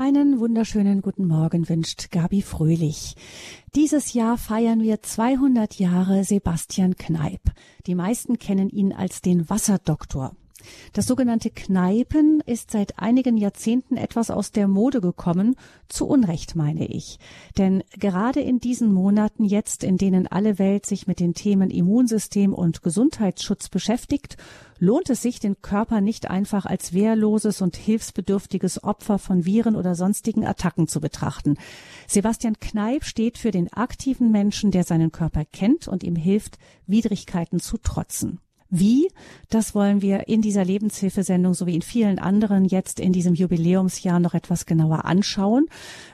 Einen wunderschönen guten Morgen wünscht Gabi Fröhlich. Dieses Jahr feiern wir 200 Jahre Sebastian Kneip. Die meisten kennen ihn als den Wasserdoktor. Das sogenannte Kneipen ist seit einigen Jahrzehnten etwas aus der Mode gekommen, zu Unrecht meine ich. Denn gerade in diesen Monaten jetzt, in denen alle Welt sich mit den Themen Immunsystem und Gesundheitsschutz beschäftigt, lohnt es sich, den Körper nicht einfach als wehrloses und hilfsbedürftiges Opfer von Viren oder sonstigen Attacken zu betrachten. Sebastian Kneip steht für den aktiven Menschen, der seinen Körper kennt und ihm hilft, Widrigkeiten zu trotzen. Wie? Das wollen wir in dieser Lebenshilfesendung sowie in vielen anderen jetzt in diesem Jubiläumsjahr noch etwas genauer anschauen.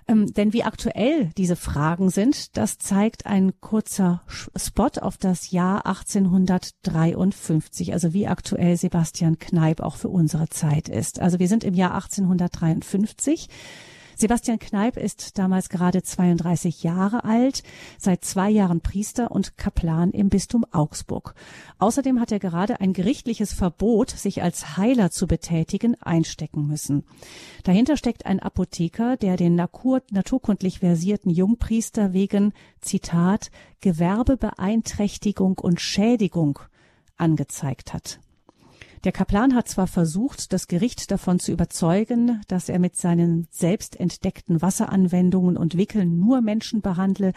Ähm, denn wie aktuell diese Fragen sind, das zeigt ein kurzer Spot auf das Jahr 1853. Also wie aktuell Sebastian Kneip auch für unsere Zeit ist. Also wir sind im Jahr 1853. Sebastian Kneip ist damals gerade 32 Jahre alt, seit zwei Jahren Priester und Kaplan im Bistum Augsburg. Außerdem hat er gerade ein gerichtliches Verbot, sich als Heiler zu betätigen, einstecken müssen. Dahinter steckt ein Apotheker, der den naturkundlich versierten Jungpriester wegen, Zitat, Gewerbebeeinträchtigung und Schädigung angezeigt hat. Der Kaplan hat zwar versucht, das Gericht davon zu überzeugen, dass er mit seinen selbst entdeckten Wasseranwendungen und Wickeln nur Menschen behandle,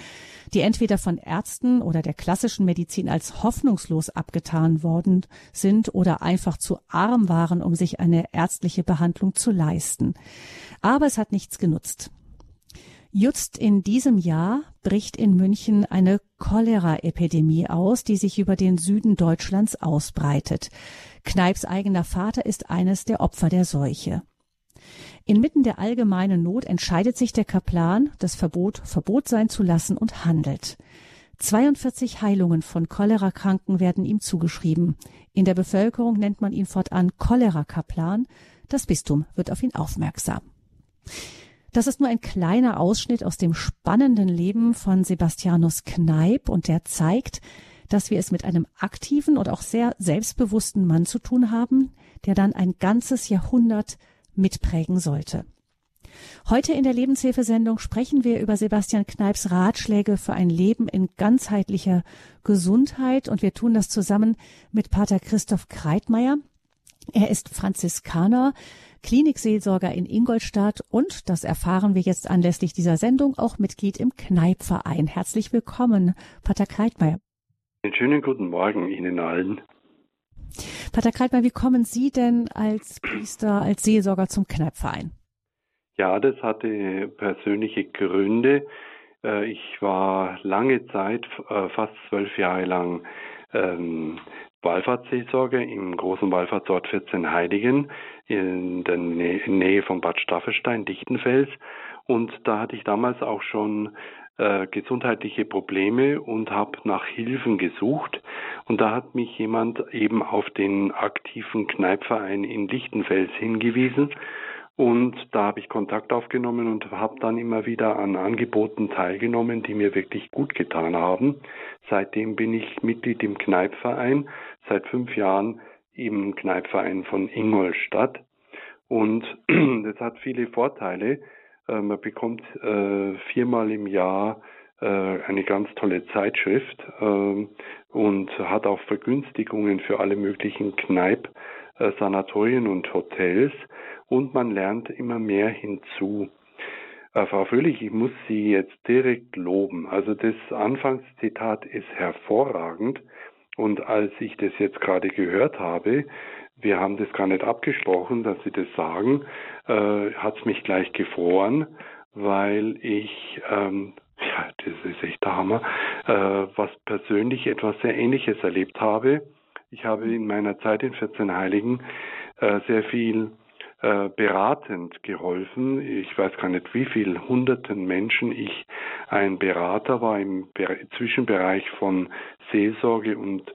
die entweder von Ärzten oder der klassischen Medizin als hoffnungslos abgetan worden sind oder einfach zu arm waren, um sich eine ärztliche Behandlung zu leisten. Aber es hat nichts genutzt. Just in diesem Jahr bricht in München eine Cholera-Epidemie aus, die sich über den Süden Deutschlands ausbreitet. Kneips eigener Vater ist eines der Opfer der Seuche. Inmitten der allgemeinen Not entscheidet sich der Kaplan, das Verbot Verbot sein zu lassen und handelt. 42 Heilungen von Cholerakranken werden ihm zugeschrieben. In der Bevölkerung nennt man ihn fortan Cholera-Kaplan. Das Bistum wird auf ihn aufmerksam. Das ist nur ein kleiner Ausschnitt aus dem spannenden Leben von Sebastianus Kneip und der zeigt, dass wir es mit einem aktiven und auch sehr selbstbewussten Mann zu tun haben, der dann ein ganzes Jahrhundert mitprägen sollte. Heute in der Lebenshilfesendung sprechen wir über Sebastian Kneips Ratschläge für ein Leben in ganzheitlicher Gesundheit und wir tun das zusammen mit Pater Christoph Kreitmeier. Er ist Franziskaner, Klinikseelsorger in Ingolstadt und, das erfahren wir jetzt anlässlich dieser Sendung, auch Mitglied im Kneipverein. Herzlich willkommen, Pater Kreitmeier. Einen schönen guten Morgen Ihnen allen. Pater Kreitmann, wie kommen Sie denn als Priester, als Seelsorger zum Kneipverein? Ja, das hatte persönliche Gründe. Äh, ich war lange Zeit, äh, fast zwölf Jahre lang, ähm, Wallfahrtsseelsorger im großen Wallfahrtsort 14 Heiligen in der Nähe von Bad Staffelstein, Dichtenfels. Und da hatte ich damals auch schon äh, gesundheitliche Probleme und habe nach Hilfen gesucht. Und da hat mich jemand eben auf den aktiven Kneipverein in Lichtenfels hingewiesen. Und da habe ich Kontakt aufgenommen und habe dann immer wieder an Angeboten teilgenommen, die mir wirklich gut getan haben. Seitdem bin ich Mitglied im Kneipverein, seit fünf Jahren im Kneipverein von Ingolstadt. Und das hat viele Vorteile. Äh, man bekommt äh, viermal im Jahr äh, eine ganz tolle Zeitschrift ähm, und hat auch Vergünstigungen für alle möglichen Kneipp, Sanatorien und Hotels und man lernt immer mehr hinzu. Frau Fröhlich, ich muss Sie jetzt direkt loben. Also das Anfangszitat ist hervorragend und als ich das jetzt gerade gehört habe, wir haben das gar nicht abgesprochen, dass Sie das sagen, äh, hat es mich gleich gefroren, weil ich, ähm, ja, das ist echt der Hammer, äh, was persönlich etwas sehr Ähnliches erlebt habe. Ich habe in meiner Zeit in 14 Heiligen äh, sehr viel äh, beratend geholfen. Ich weiß gar nicht, wie viel hunderten Menschen ich ein Berater war im Zwischenbereich von Seelsorge und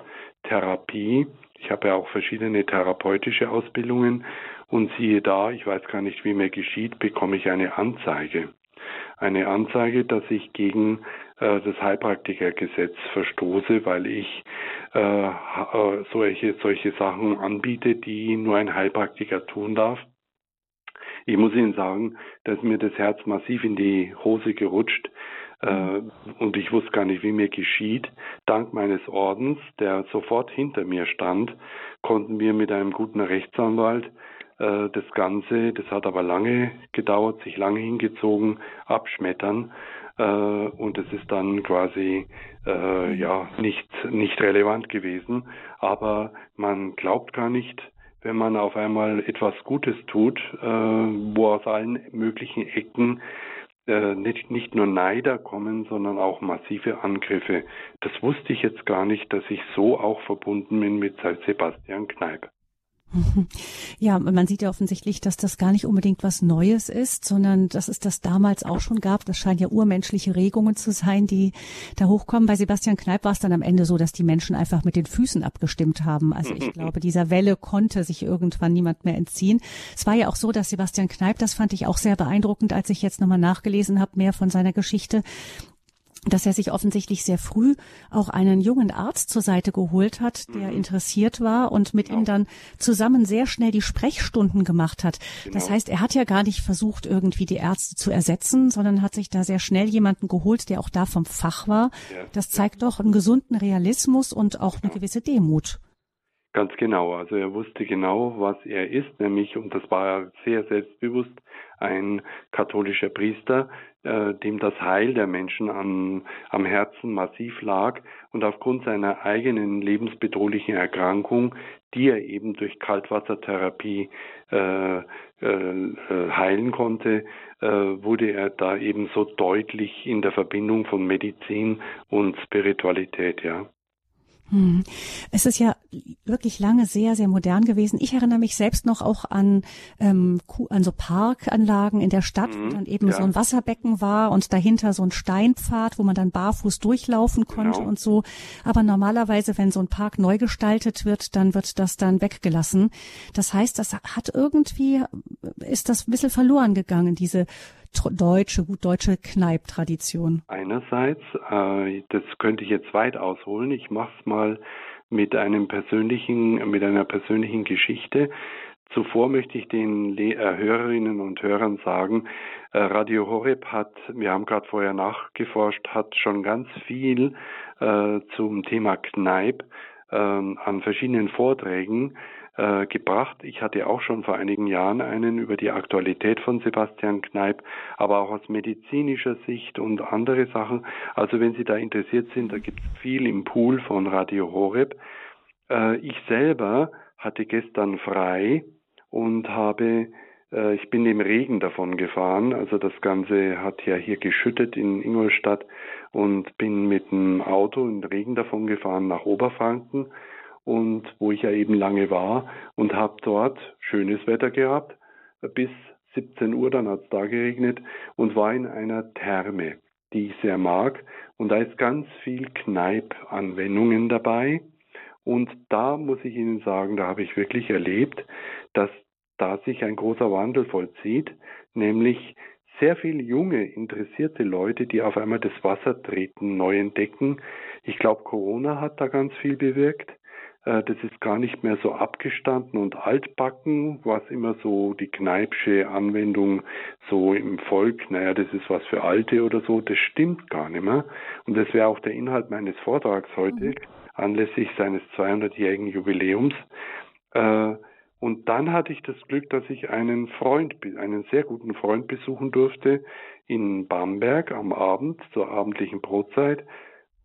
Therapie. Ich habe ja auch verschiedene therapeutische Ausbildungen und siehe da, ich weiß gar nicht, wie mir geschieht, bekomme ich eine Anzeige. Eine Anzeige, dass ich gegen äh, das Heilpraktikergesetz verstoße, weil ich äh, äh, solche, solche Sachen anbiete, die nur ein Heilpraktiker tun darf. Ich muss Ihnen sagen, dass mir das Herz massiv in die Hose gerutscht und ich wusste gar nicht, wie mir geschieht. Dank meines Ordens, der sofort hinter mir stand, konnten wir mit einem guten Rechtsanwalt äh, das Ganze, das hat aber lange gedauert, sich lange hingezogen, abschmettern. Äh, und es ist dann quasi äh, ja nicht, nicht relevant gewesen. Aber man glaubt gar nicht, wenn man auf einmal etwas Gutes tut, äh, wo aus allen möglichen Ecken äh, nicht, nicht nur Neider kommen, sondern auch massive Angriffe. Das wusste ich jetzt gar nicht, dass ich so auch verbunden bin mit Sebastian Kneip. Ja, man sieht ja offensichtlich, dass das gar nicht unbedingt was Neues ist, sondern dass es das damals auch schon gab. Das scheinen ja urmenschliche Regungen zu sein, die da hochkommen. Bei Sebastian Kneip war es dann am Ende so, dass die Menschen einfach mit den Füßen abgestimmt haben. Also ich glaube, dieser Welle konnte sich irgendwann niemand mehr entziehen. Es war ja auch so, dass Sebastian Kneip, das fand ich auch sehr beeindruckend, als ich jetzt nochmal nachgelesen habe, mehr von seiner Geschichte, dass er sich offensichtlich sehr früh auch einen jungen Arzt zur Seite geholt hat, der mhm. interessiert war und mit genau. ihm dann zusammen sehr schnell die Sprechstunden gemacht hat. Genau. Das heißt, er hat ja gar nicht versucht, irgendwie die Ärzte zu ersetzen, sondern hat sich da sehr schnell jemanden geholt, der auch da vom Fach war. Ja. Das zeigt doch einen gesunden Realismus und auch eine gewisse Demut. Ganz genau. Also er wusste genau, was er ist, nämlich, und das war er sehr selbstbewusst, ein katholischer Priester, äh, dem das Heil der Menschen an, am Herzen massiv lag und aufgrund seiner eigenen lebensbedrohlichen Erkrankung, die er eben durch Kaltwassertherapie äh, äh, äh heilen konnte, äh, wurde er da eben so deutlich in der Verbindung von Medizin und Spiritualität, ja. Hm. Es ist ja wirklich lange sehr, sehr modern gewesen. Ich erinnere mich selbst noch auch an, ähm, an so Parkanlagen in der Stadt, mhm, wo dann eben ja. so ein Wasserbecken war und dahinter so ein Steinpfad, wo man dann barfuß durchlaufen konnte genau. und so. Aber normalerweise, wenn so ein Park neu gestaltet wird, dann wird das dann weggelassen. Das heißt, das hat irgendwie, ist das ein bisschen verloren gegangen, diese deutsche, gut deutsche Kneiptradition? Einerseits, äh, das könnte ich jetzt weit ausholen. Ich mache es mal mit einem persönlichen, mit einer persönlichen Geschichte. Zuvor möchte ich den Le äh, Hörerinnen und Hörern sagen, äh, Radio Horeb hat, wir haben gerade vorher nachgeforscht, hat schon ganz viel äh, zum Thema Kneip ähm, an verschiedenen Vorträgen äh, gebracht. Ich hatte auch schon vor einigen Jahren einen über die Aktualität von Sebastian Kneip, aber auch aus medizinischer Sicht und andere Sachen. Also wenn Sie da interessiert sind, da gibt es viel im Pool von Radio Horeb. Äh, ich selber hatte gestern frei und habe äh, ich bin im Regen davon gefahren. Also das Ganze hat ja hier geschüttet in Ingolstadt und bin mit dem Auto im Regen davon gefahren nach Oberfranken und wo ich ja eben lange war und habe dort schönes Wetter gehabt bis 17 Uhr, dann hat es da geregnet und war in einer Therme, die ich sehr mag und da ist ganz viel Kneipp-Anwendungen dabei und da muss ich Ihnen sagen, da habe ich wirklich erlebt, dass da sich ein großer Wandel vollzieht, nämlich sehr viele junge, interessierte Leute, die auf einmal das Wasser treten, neu entdecken. Ich glaube, Corona hat da ganz viel bewirkt. Äh, das ist gar nicht mehr so abgestanden und altbacken, was immer so die Kneipsche Anwendung so im Volk, naja, das ist was für Alte oder so, das stimmt gar nicht mehr. Und das wäre auch der Inhalt meines Vortrags heute mhm. anlässlich seines 200-jährigen Jubiläums. Äh, und dann hatte ich das Glück, dass ich einen Freund, einen sehr guten Freund besuchen durfte in Bamberg am Abend zur abendlichen Brotzeit.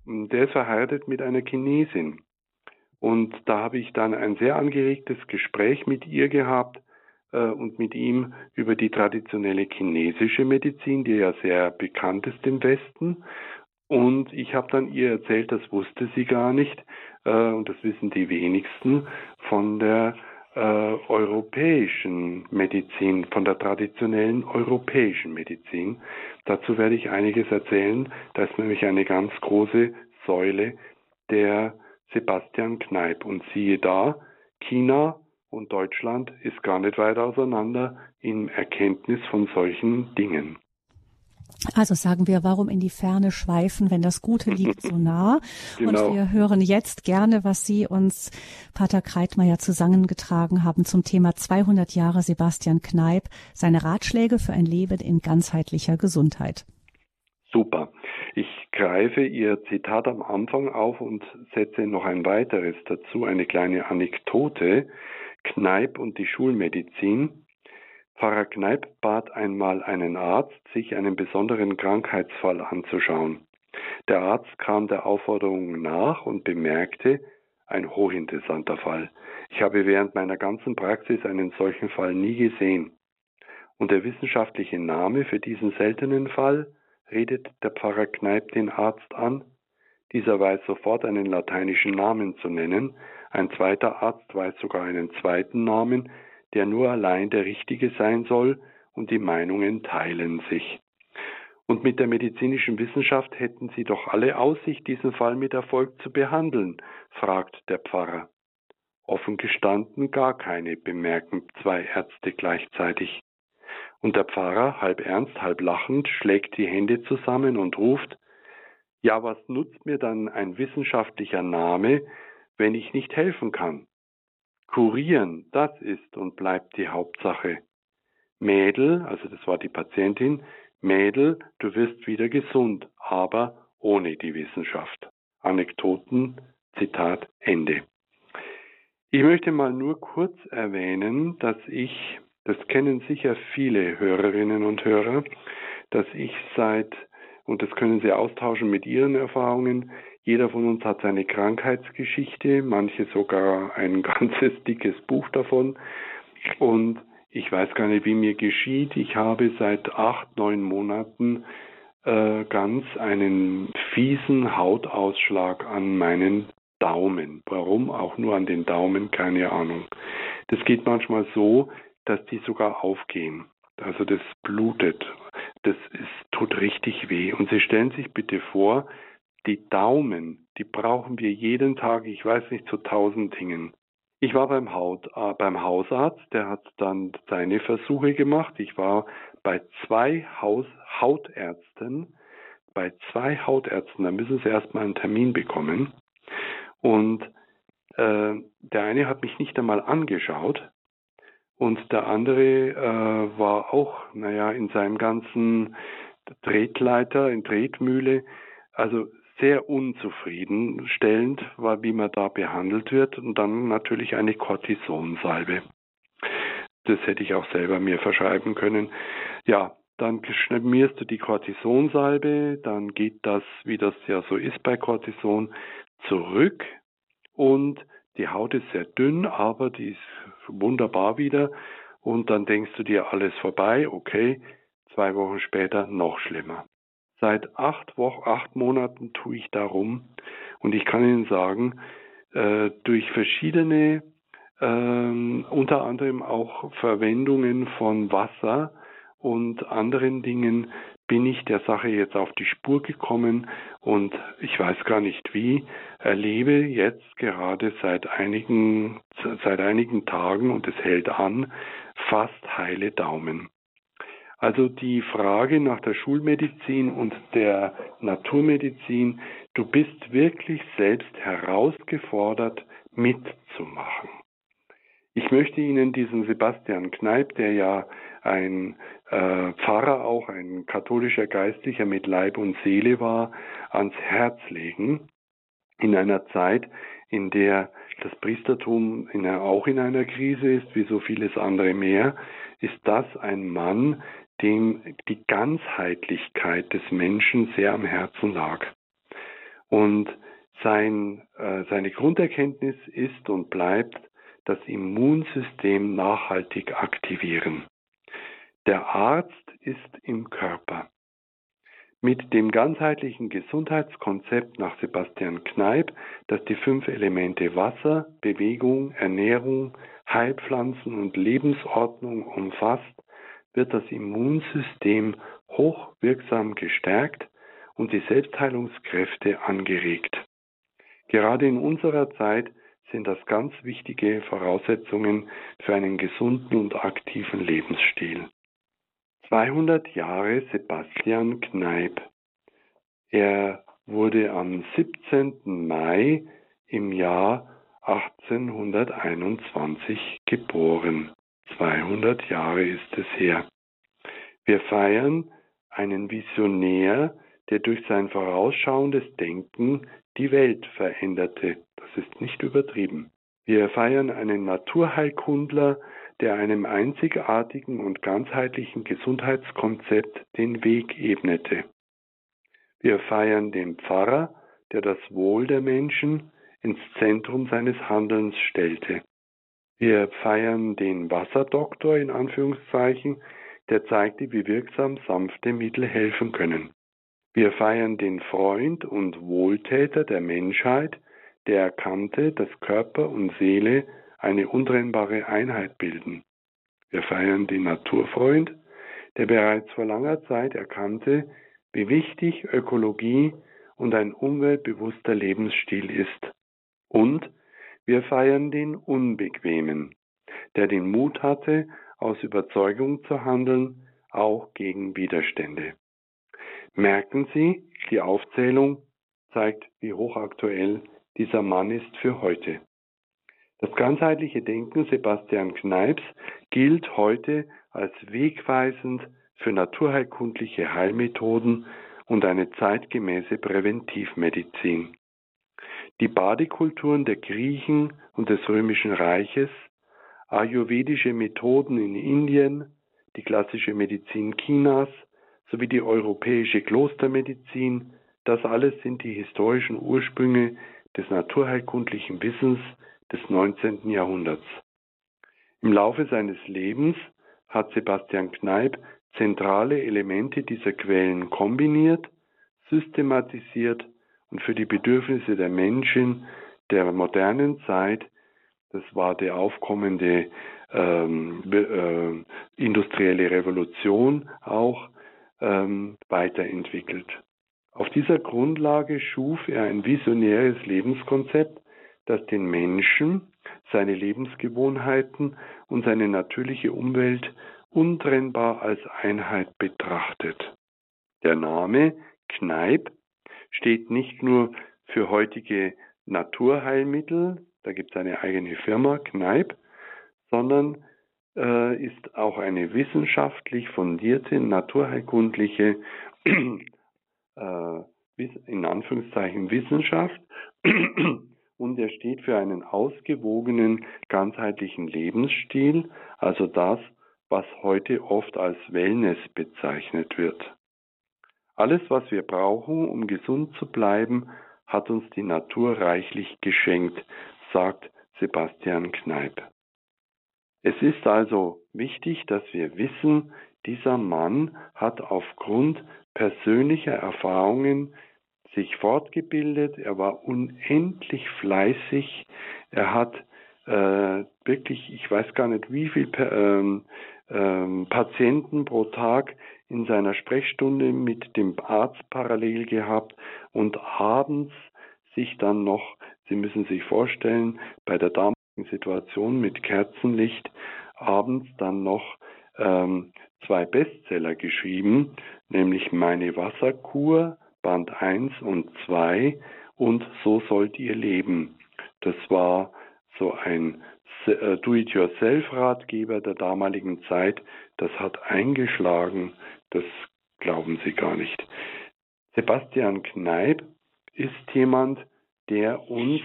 Der ist verheiratet mit einer Chinesin. Und da habe ich dann ein sehr angeregtes Gespräch mit ihr gehabt äh, und mit ihm über die traditionelle chinesische Medizin, die ja sehr bekannt ist im Westen. Und ich habe dann ihr erzählt, das wusste sie gar nicht, äh, und das wissen die wenigsten, von der äh, europäischen Medizin, von der traditionellen europäischen Medizin. Dazu werde ich einiges erzählen. Da ist nämlich eine ganz große Säule der Sebastian Kneip. Und siehe da, China und Deutschland ist gar nicht weit auseinander in Erkenntnis von solchen Dingen. Also sagen wir, warum in die Ferne schweifen, wenn das Gute liegt so nah? genau. Und wir hören jetzt gerne, was Sie uns, Pater Kreitmeier, zusammengetragen haben zum Thema 200 Jahre Sebastian Kneip, seine Ratschläge für ein Leben in ganzheitlicher Gesundheit. Super. Ich greife Ihr Zitat am Anfang auf und setze noch ein weiteres dazu, eine kleine Anekdote. Kneip und die Schulmedizin. Pfarrer Kneip bat einmal einen Arzt, sich einen besonderen Krankheitsfall anzuschauen. Der Arzt kam der Aufforderung nach und bemerkte, ein hochinteressanter Fall. Ich habe während meiner ganzen Praxis einen solchen Fall nie gesehen. Und der wissenschaftliche Name für diesen seltenen Fall, redet der Pfarrer Kneip den Arzt an. Dieser weiß sofort einen lateinischen Namen zu nennen, ein zweiter Arzt weiß sogar einen zweiten Namen, der nur allein der richtige sein soll, und die Meinungen teilen sich. Und mit der medizinischen Wissenschaft hätten Sie doch alle Aussicht, diesen Fall mit Erfolg zu behandeln, fragt der Pfarrer. Offen gestanden gar keine, bemerken zwei Ärzte gleichzeitig. Und der Pfarrer, halb ernst, halb lachend, schlägt die Hände zusammen und ruft, ja, was nutzt mir dann ein wissenschaftlicher Name, wenn ich nicht helfen kann? Kurieren, das ist und bleibt die Hauptsache. Mädel, also das war die Patientin, Mädel, du wirst wieder gesund, aber ohne die Wissenschaft. Anekdoten, Zitat Ende. Ich möchte mal nur kurz erwähnen, dass ich, das kennen sicher viele Hörerinnen und Hörer, dass ich seit, und das können Sie austauschen mit Ihren Erfahrungen, jeder von uns hat seine Krankheitsgeschichte, manche sogar ein ganzes dickes Buch davon. Und ich weiß gar nicht, wie mir geschieht. Ich habe seit acht, neun Monaten äh, ganz einen fiesen Hautausschlag an meinen Daumen. Warum auch nur an den Daumen, keine Ahnung. Das geht manchmal so, dass die sogar aufgehen. Also das blutet. Das ist, tut richtig weh. Und Sie stellen sich bitte vor, die Daumen, die brauchen wir jeden Tag, ich weiß nicht, zu tausend Dingen. Ich war beim, Haut, äh, beim Hausarzt, der hat dann seine Versuche gemacht. Ich war bei zwei Haus, Hautärzten, bei zwei Hautärzten, da müssen sie erstmal einen Termin bekommen. Und äh, der eine hat mich nicht einmal angeschaut und der andere äh, war auch, naja, in seinem ganzen Tretleiter, in Tretmühle, also sehr unzufriedenstellend war, wie man da behandelt wird. Und dann natürlich eine Cortisonsalbe. Das hätte ich auch selber mir verschreiben können. Ja, dann schmierst du die Cortisonsalbe, dann geht das, wie das ja so ist bei Cortison, zurück und die Haut ist sehr dünn, aber die ist wunderbar wieder. Und dann denkst du dir, alles vorbei, okay, zwei Wochen später noch schlimmer. Seit acht Wochen, acht Monaten tue ich darum und ich kann Ihnen sagen, äh, durch verschiedene, äh, unter anderem auch Verwendungen von Wasser und anderen Dingen bin ich der Sache jetzt auf die Spur gekommen und ich weiß gar nicht wie, erlebe jetzt gerade seit einigen, seit einigen Tagen und es hält an, fast heile Daumen. Also die Frage nach der Schulmedizin und der Naturmedizin, du bist wirklich selbst herausgefordert mitzumachen. Ich möchte Ihnen diesen Sebastian Kneip, der ja ein äh, Pfarrer auch, ein katholischer Geistlicher mit Leib und Seele war, ans Herz legen, in einer Zeit, in der das Priestertum in, auch in einer Krise ist, wie so vieles andere mehr, ist das ein Mann, dem die Ganzheitlichkeit des Menschen sehr am Herzen lag. Und sein, äh, seine Grunderkenntnis ist und bleibt das Immunsystem nachhaltig aktivieren. Der Arzt ist im Körper. Mit dem ganzheitlichen Gesundheitskonzept nach Sebastian Kneip, das die fünf Elemente Wasser, Bewegung, Ernährung, Heilpflanzen und Lebensordnung umfasst, wird das Immunsystem hochwirksam gestärkt und die Selbstheilungskräfte angeregt. Gerade in unserer Zeit sind das ganz wichtige Voraussetzungen für einen gesunden und aktiven Lebensstil. 200 Jahre Sebastian Kneipp. Er wurde am 17. Mai im Jahr 1821 geboren. 200 Jahre ist es her. Wir feiern einen Visionär, der durch sein vorausschauendes Denken die Welt veränderte. Das ist nicht übertrieben. Wir feiern einen Naturheilkundler, der einem einzigartigen und ganzheitlichen Gesundheitskonzept den Weg ebnete. Wir feiern den Pfarrer, der das Wohl der Menschen ins Zentrum seines Handelns stellte. Wir feiern den Wasserdoktor in Anführungszeichen, der zeigte, wie wirksam sanfte Mittel helfen können. Wir feiern den Freund und Wohltäter der Menschheit, der erkannte, dass Körper und Seele eine untrennbare Einheit bilden. Wir feiern den Naturfreund, der bereits vor langer Zeit erkannte, wie wichtig Ökologie und ein umweltbewusster Lebensstil ist. Und wir feiern den Unbequemen, der den Mut hatte, aus Überzeugung zu handeln, auch gegen Widerstände. Merken Sie, die Aufzählung zeigt, wie hochaktuell dieser Mann ist für heute. Das ganzheitliche Denken Sebastian Kneips gilt heute als wegweisend für naturheilkundliche Heilmethoden und eine zeitgemäße Präventivmedizin. Die Badekulturen der Griechen und des Römischen Reiches, ayurvedische Methoden in Indien, die klassische Medizin Chinas sowie die europäische Klostermedizin, das alles sind die historischen Ursprünge des naturheilkundlichen Wissens des 19. Jahrhunderts. Im Laufe seines Lebens hat Sebastian Kneipp zentrale Elemente dieser Quellen kombiniert, systematisiert und für die Bedürfnisse der Menschen der modernen Zeit, das war der aufkommende ähm, äh, industrielle Revolution auch, ähm, weiterentwickelt. Auf dieser Grundlage schuf er ein visionäres Lebenskonzept, das den Menschen, seine Lebensgewohnheiten und seine natürliche Umwelt untrennbar als Einheit betrachtet. Der Name Kneipp steht nicht nur für heutige Naturheilmittel, da gibt es eine eigene Firma, Kneipp, sondern äh, ist auch eine wissenschaftlich fundierte, naturheilkundliche, äh, in Anführungszeichen Wissenschaft, und er steht für einen ausgewogenen, ganzheitlichen Lebensstil, also das, was heute oft als Wellness bezeichnet wird. Alles, was wir brauchen, um gesund zu bleiben, hat uns die Natur reichlich geschenkt, sagt Sebastian Kneipp. Es ist also wichtig, dass wir wissen, dieser Mann hat aufgrund persönlicher Erfahrungen sich fortgebildet, er war unendlich fleißig, er hat äh, wirklich, ich weiß gar nicht wie viel ähm, ähm, Patienten pro Tag in seiner Sprechstunde mit dem Arzt parallel gehabt und abends sich dann noch, Sie müssen sich vorstellen, bei der damaligen Situation mit Kerzenlicht abends dann noch ähm, zwei Bestseller geschrieben, nämlich Meine Wasserkur, Band 1 und 2 und So sollt ihr leben. Das war so ein äh, Do-it-yourself-Ratgeber der damaligen Zeit, das hat eingeschlagen, das glauben Sie gar nicht. Sebastian Kneip ist jemand, der uns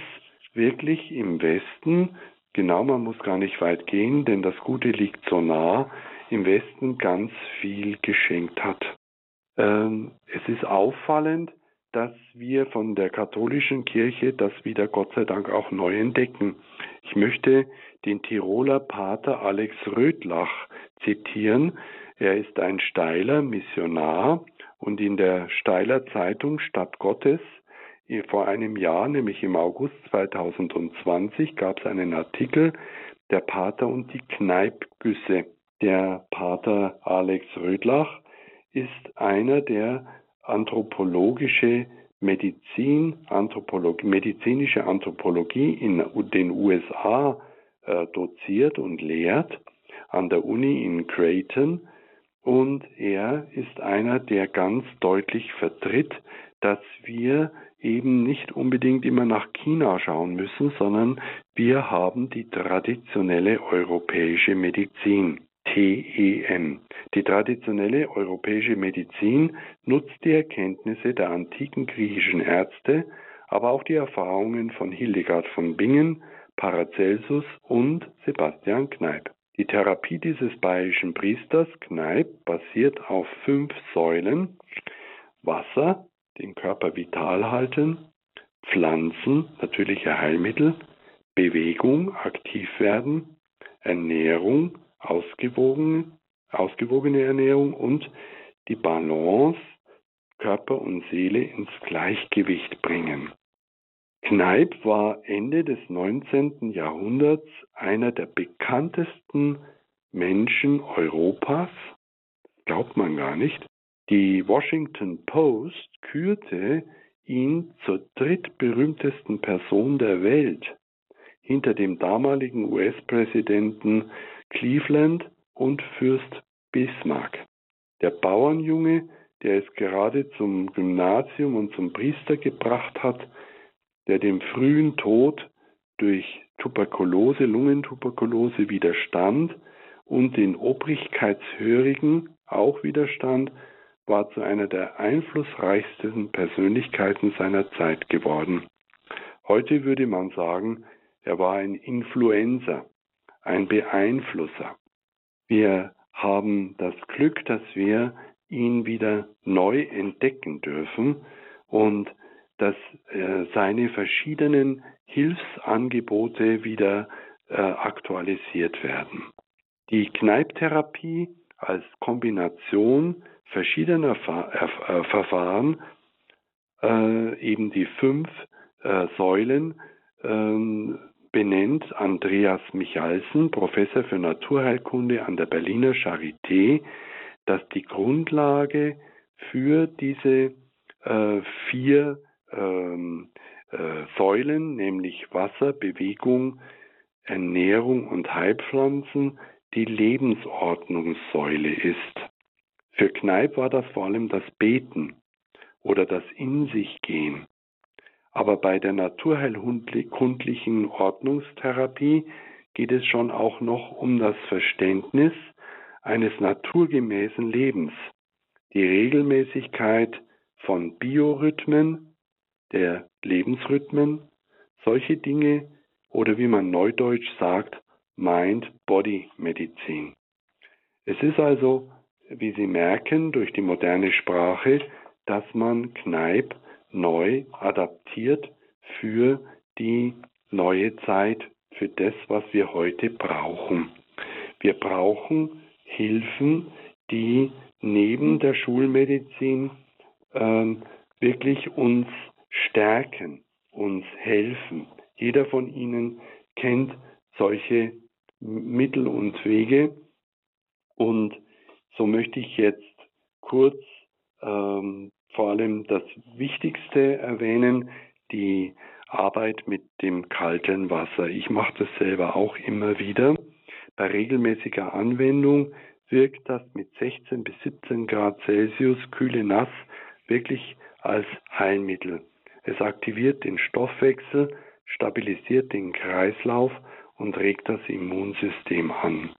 wirklich im Westen, genau man muss gar nicht weit gehen, denn das Gute liegt so nah, im Westen ganz viel geschenkt hat. Ähm, es ist auffallend, dass wir von der katholischen Kirche das wieder Gott sei Dank auch neu entdecken. Ich möchte den Tiroler Pater Alex Rödlach zitieren. Er ist ein Steiler Missionar und in der Steiler Zeitung Stadt Gottes vor einem Jahr, nämlich im August 2020, gab es einen Artikel der Pater und die Kneipgüsse. Der Pater Alex Rödlach ist einer, der anthropologische Medizin, Anthropologie, medizinische Anthropologie in den USA äh, doziert und lehrt an der Uni in Creighton. Und er ist einer, der ganz deutlich vertritt, dass wir eben nicht unbedingt immer nach China schauen müssen, sondern wir haben die traditionelle europäische Medizin. TEM. Die traditionelle europäische Medizin nutzt die Erkenntnisse der antiken griechischen Ärzte, aber auch die Erfahrungen von Hildegard von Bingen, Paracelsus und Sebastian Kneipp. Die Therapie dieses bayerischen Priesters Kneipp basiert auf fünf Säulen Wasser, den Körper vital halten, Pflanzen, natürliche Heilmittel, Bewegung, aktiv werden, Ernährung, ausgewogen, ausgewogene Ernährung und die Balance Körper und Seele ins Gleichgewicht bringen. Kneipp war Ende des 19. Jahrhunderts einer der bekanntesten Menschen Europas, glaubt man gar nicht. Die Washington Post kürte ihn zur drittberühmtesten Person der Welt hinter dem damaligen US-Präsidenten Cleveland und Fürst Bismarck. Der Bauernjunge, der es gerade zum Gymnasium und zum Priester gebracht hat, der dem frühen Tod durch Tuberkulose, Lungentuberkulose widerstand und den Obrigkeitshörigen auch widerstand, war zu einer der einflussreichsten Persönlichkeiten seiner Zeit geworden. Heute würde man sagen, er war ein Influencer, ein Beeinflusser. Wir haben das Glück, dass wir ihn wieder neu entdecken dürfen und dass äh, seine verschiedenen Hilfsangebote wieder äh, aktualisiert werden. Die Kneiptherapie als Kombination verschiedener Ver äh, Verfahren, äh, eben die fünf äh, Säulen, ähm, benennt Andreas Michalsen, Professor für Naturheilkunde an der Berliner Charité, dass die Grundlage für diese äh, vier ähm, äh, Säulen, nämlich Wasser, Bewegung, Ernährung und Heilpflanzen, die Lebensordnungssäule ist. Für Kneipp war das vor allem das Beten oder das In sich gehen. Aber bei der naturheilkundlichen Ordnungstherapie geht es schon auch noch um das Verständnis eines naturgemäßen Lebens, die Regelmäßigkeit von Biorhythmen, der Lebensrhythmen, solche Dinge oder wie man neudeutsch sagt, Mind-Body-Medizin. Es ist also, wie Sie merken, durch die moderne Sprache, dass man Kneipp neu adaptiert für die neue Zeit, für das, was wir heute brauchen. Wir brauchen Hilfen, die neben der Schulmedizin ähm, wirklich uns stärken, uns helfen. Jeder von Ihnen kennt solche Mittel und Wege. Und so möchte ich jetzt kurz ähm, vor allem das Wichtigste erwähnen, die Arbeit mit dem kalten Wasser. Ich mache das selber auch immer wieder. Bei regelmäßiger Anwendung wirkt das mit 16 bis 17 Grad Celsius kühle Nass wirklich als Heilmittel. Es aktiviert den Stoffwechsel, stabilisiert den Kreislauf und regt das Immunsystem an.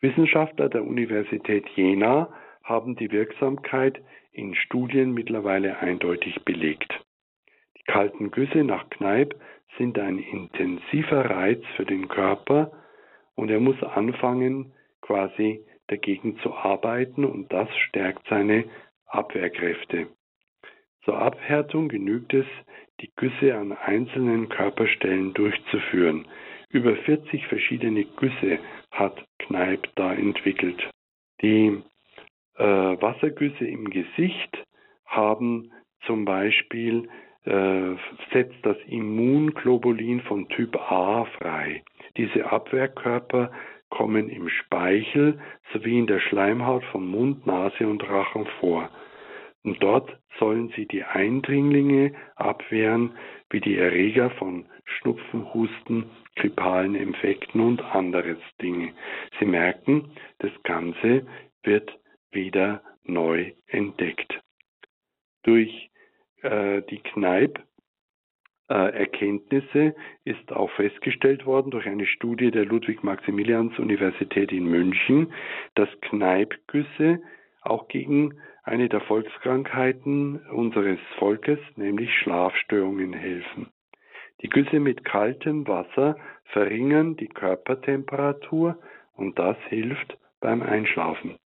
Wissenschaftler der Universität Jena haben die Wirksamkeit in Studien mittlerweile eindeutig belegt. Die kalten Güsse nach Kneipp sind ein intensiver Reiz für den Körper und er muss anfangen, quasi dagegen zu arbeiten und das stärkt seine Abwehrkräfte. Zur Abhärtung genügt es, die Güsse an einzelnen Körperstellen durchzuführen. Über 40 verschiedene Güsse hat Kneipp da entwickelt. Die äh, Wassergüsse im Gesicht haben zum Beispiel äh, setzt das Immunglobulin von Typ A frei. Diese Abwehrkörper kommen im Speichel sowie in der Schleimhaut von Mund, Nase und Rachen vor. Und dort sollen sie die Eindringlinge abwehren, wie die Erreger von Schnupfen, Husten, grippalen Infekten und anderes Dinge. Sie merken, das Ganze wird wieder neu entdeckt. Durch äh, die Kneipp äh, Erkenntnisse ist auch festgestellt worden durch eine Studie der Ludwig-Maximilians-Universität in München, dass Kneippgüsse auch gegen eine der Volkskrankheiten unseres Volkes, nämlich Schlafstörungen, helfen. Die Güsse mit kaltem Wasser verringern die Körpertemperatur und das hilft beim Einschlafen.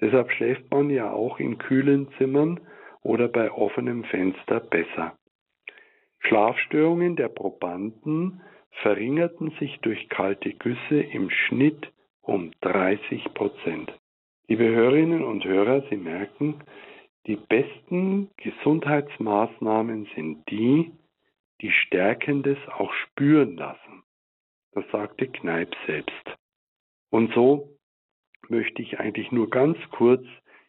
Deshalb schläft man ja auch in kühlen Zimmern oder bei offenem Fenster besser. Schlafstörungen der Probanden verringerten sich durch kalte Güsse im Schnitt um 30 Prozent. Liebe Hörerinnen und Hörer, Sie merken, die besten Gesundheitsmaßnahmen sind die, die Stärkendes auch spüren lassen. Das sagte Kneipp selbst. Und so möchte ich eigentlich nur ganz kurz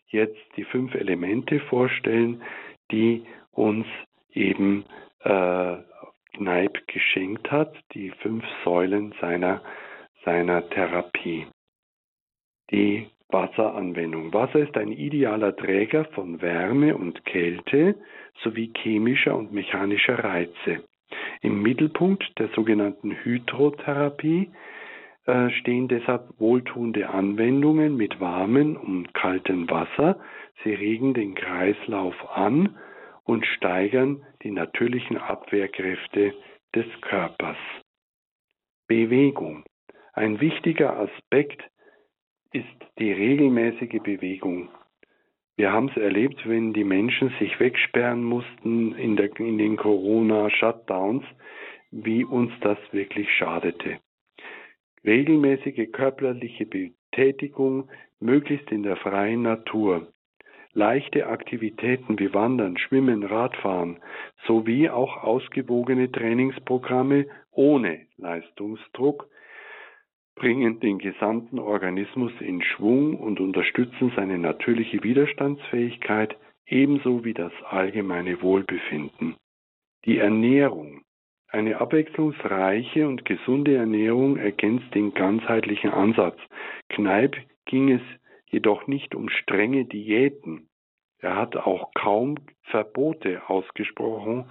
jetzt die fünf Elemente vorstellen, die uns eben äh, geschenkt hat, die fünf Säulen seiner, seiner Therapie. Die Wasseranwendung. Wasser ist ein idealer Träger von Wärme und Kälte sowie chemischer und mechanischer Reize. Im Mittelpunkt der sogenannten Hydrotherapie stehen deshalb wohltuende Anwendungen mit warmem und kaltem Wasser. Sie regen den Kreislauf an und steigern die natürlichen Abwehrkräfte des Körpers. Bewegung. Ein wichtiger Aspekt ist die regelmäßige Bewegung. Wir haben es erlebt, wenn die Menschen sich wegsperren mussten in, der, in den Corona-Shutdowns, wie uns das wirklich schadete. Regelmäßige körperliche Betätigung, möglichst in der freien Natur. Leichte Aktivitäten wie Wandern, Schwimmen, Radfahren sowie auch ausgewogene Trainingsprogramme ohne Leistungsdruck bringen den gesamten Organismus in Schwung und unterstützen seine natürliche Widerstandsfähigkeit ebenso wie das allgemeine Wohlbefinden. Die Ernährung. Eine abwechslungsreiche und gesunde Ernährung ergänzt den ganzheitlichen Ansatz. Kneipp ging es jedoch nicht um strenge Diäten. Er hat auch kaum Verbote ausgesprochen,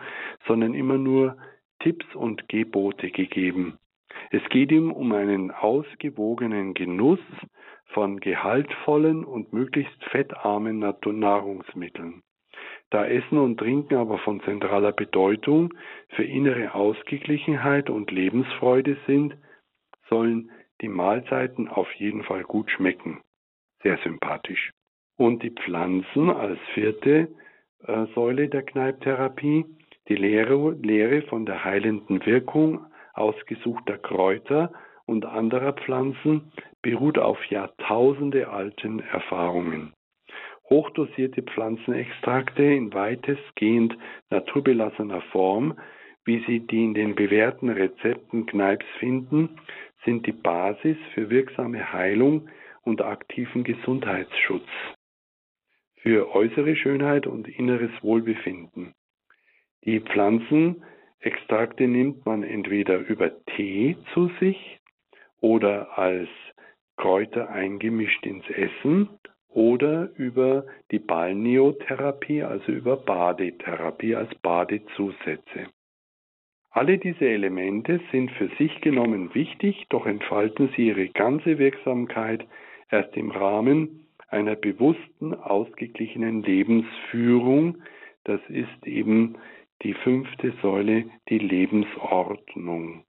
sondern immer nur Tipps und Gebote gegeben. Es geht ihm um einen ausgewogenen Genuss von gehaltvollen und möglichst fettarmen Nahrungsmitteln. Da Essen und Trinken aber von zentraler Bedeutung für innere Ausgeglichenheit und Lebensfreude sind, sollen die Mahlzeiten auf jeden Fall gut schmecken. Sehr sympathisch. Und die Pflanzen als vierte äh, Säule der Kneipptherapie, die Lehre, Lehre von der heilenden Wirkung ausgesuchter Kräuter und anderer Pflanzen beruht auf Jahrtausende alten Erfahrungen. Hochdosierte Pflanzenextrakte in weitestgehend naturbelassener Form, wie Sie die in den bewährten Rezepten Kneips finden, sind die Basis für wirksame Heilung und aktiven Gesundheitsschutz, für äußere Schönheit und inneres Wohlbefinden. Die Pflanzen Extrakte nimmt man entweder über Tee zu sich oder als Kräuter eingemischt ins Essen oder über die Balneotherapie, also über Badetherapie als Badezusätze. Alle diese Elemente sind für sich genommen wichtig, doch entfalten sie ihre ganze Wirksamkeit erst im Rahmen einer bewussten, ausgeglichenen Lebensführung. Das ist eben die fünfte Säule, die Lebensordnung.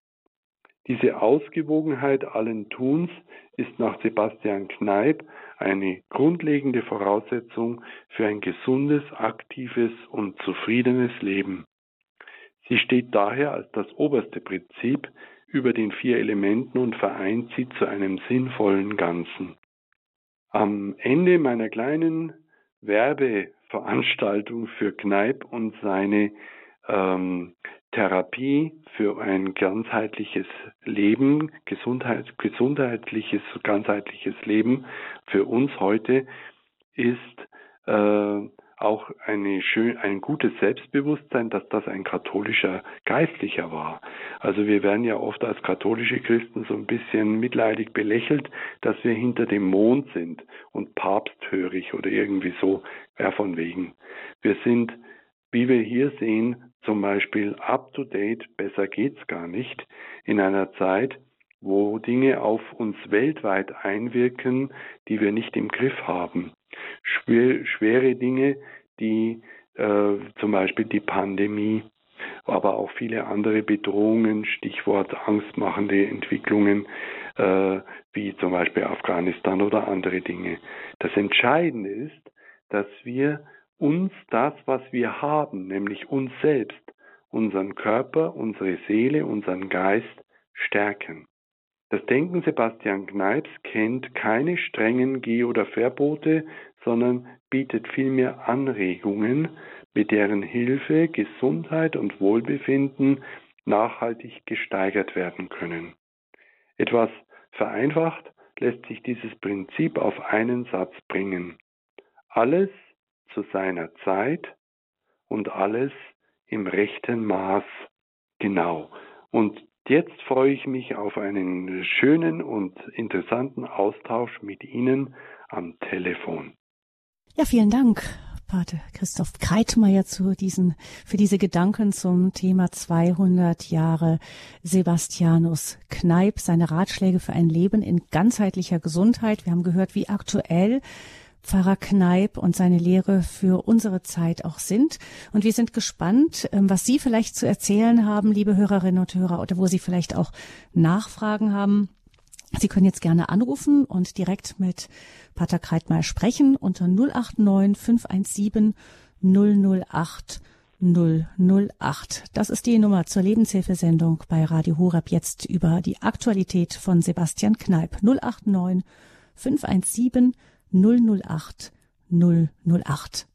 Diese Ausgewogenheit allen Tuns ist nach Sebastian Kneipp eine grundlegende Voraussetzung für ein gesundes, aktives und zufriedenes Leben. Sie steht daher als das oberste Prinzip über den vier Elementen und vereint sie zu einem sinnvollen Ganzen. Am Ende meiner kleinen Werbeveranstaltung für Kneipp und seine ähm, Therapie für ein ganzheitliches Leben, Gesundheit, gesundheitliches, ganzheitliches Leben für uns heute ist äh, auch eine schön, ein gutes Selbstbewusstsein, dass das ein katholischer Geistlicher war. Also wir werden ja oft als katholische Christen so ein bisschen mitleidig belächelt, dass wir hinter dem Mond sind und papsthörig oder irgendwie so, ja von wegen. Wir sind, wie wir hier sehen, zum Beispiel up to date, besser geht's gar nicht, in einer Zeit, wo Dinge auf uns weltweit einwirken, die wir nicht im Griff haben. Schwer, schwere Dinge, die äh, zum Beispiel die Pandemie, aber auch viele andere Bedrohungen, Stichwort angstmachende Entwicklungen, äh, wie zum Beispiel Afghanistan oder andere Dinge. Das Entscheidende ist, dass wir uns das, was wir haben, nämlich uns selbst, unseren Körper, unsere Seele, unseren Geist stärken. Das Denken Sebastian Kneips kennt keine strengen Geh- oder Verbote, sondern bietet vielmehr Anregungen, mit deren Hilfe Gesundheit und Wohlbefinden nachhaltig gesteigert werden können. Etwas vereinfacht lässt sich dieses Prinzip auf einen Satz bringen. Alles zu seiner Zeit und alles im rechten Maß genau. Und Jetzt freue ich mich auf einen schönen und interessanten Austausch mit Ihnen am Telefon. Ja, vielen Dank, Pater Christoph Kreitmeier zu diesen, für diese Gedanken zum Thema 200 Jahre Sebastianus Kneip, seine Ratschläge für ein Leben in ganzheitlicher Gesundheit. Wir haben gehört, wie aktuell Pfarrer Kneip und seine Lehre für unsere Zeit auch sind. Und wir sind gespannt, ähm, was Sie vielleicht zu erzählen haben, liebe Hörerinnen und Hörer, oder wo Sie vielleicht auch Nachfragen haben. Sie können jetzt gerne anrufen und direkt mit Pater Kreitmeier sprechen unter 089 517 008 008. Das ist die Nummer zur Lebenshilfesendung bei Radio Horeb jetzt über die Aktualität von Sebastian Kneip. 089 517 008 008.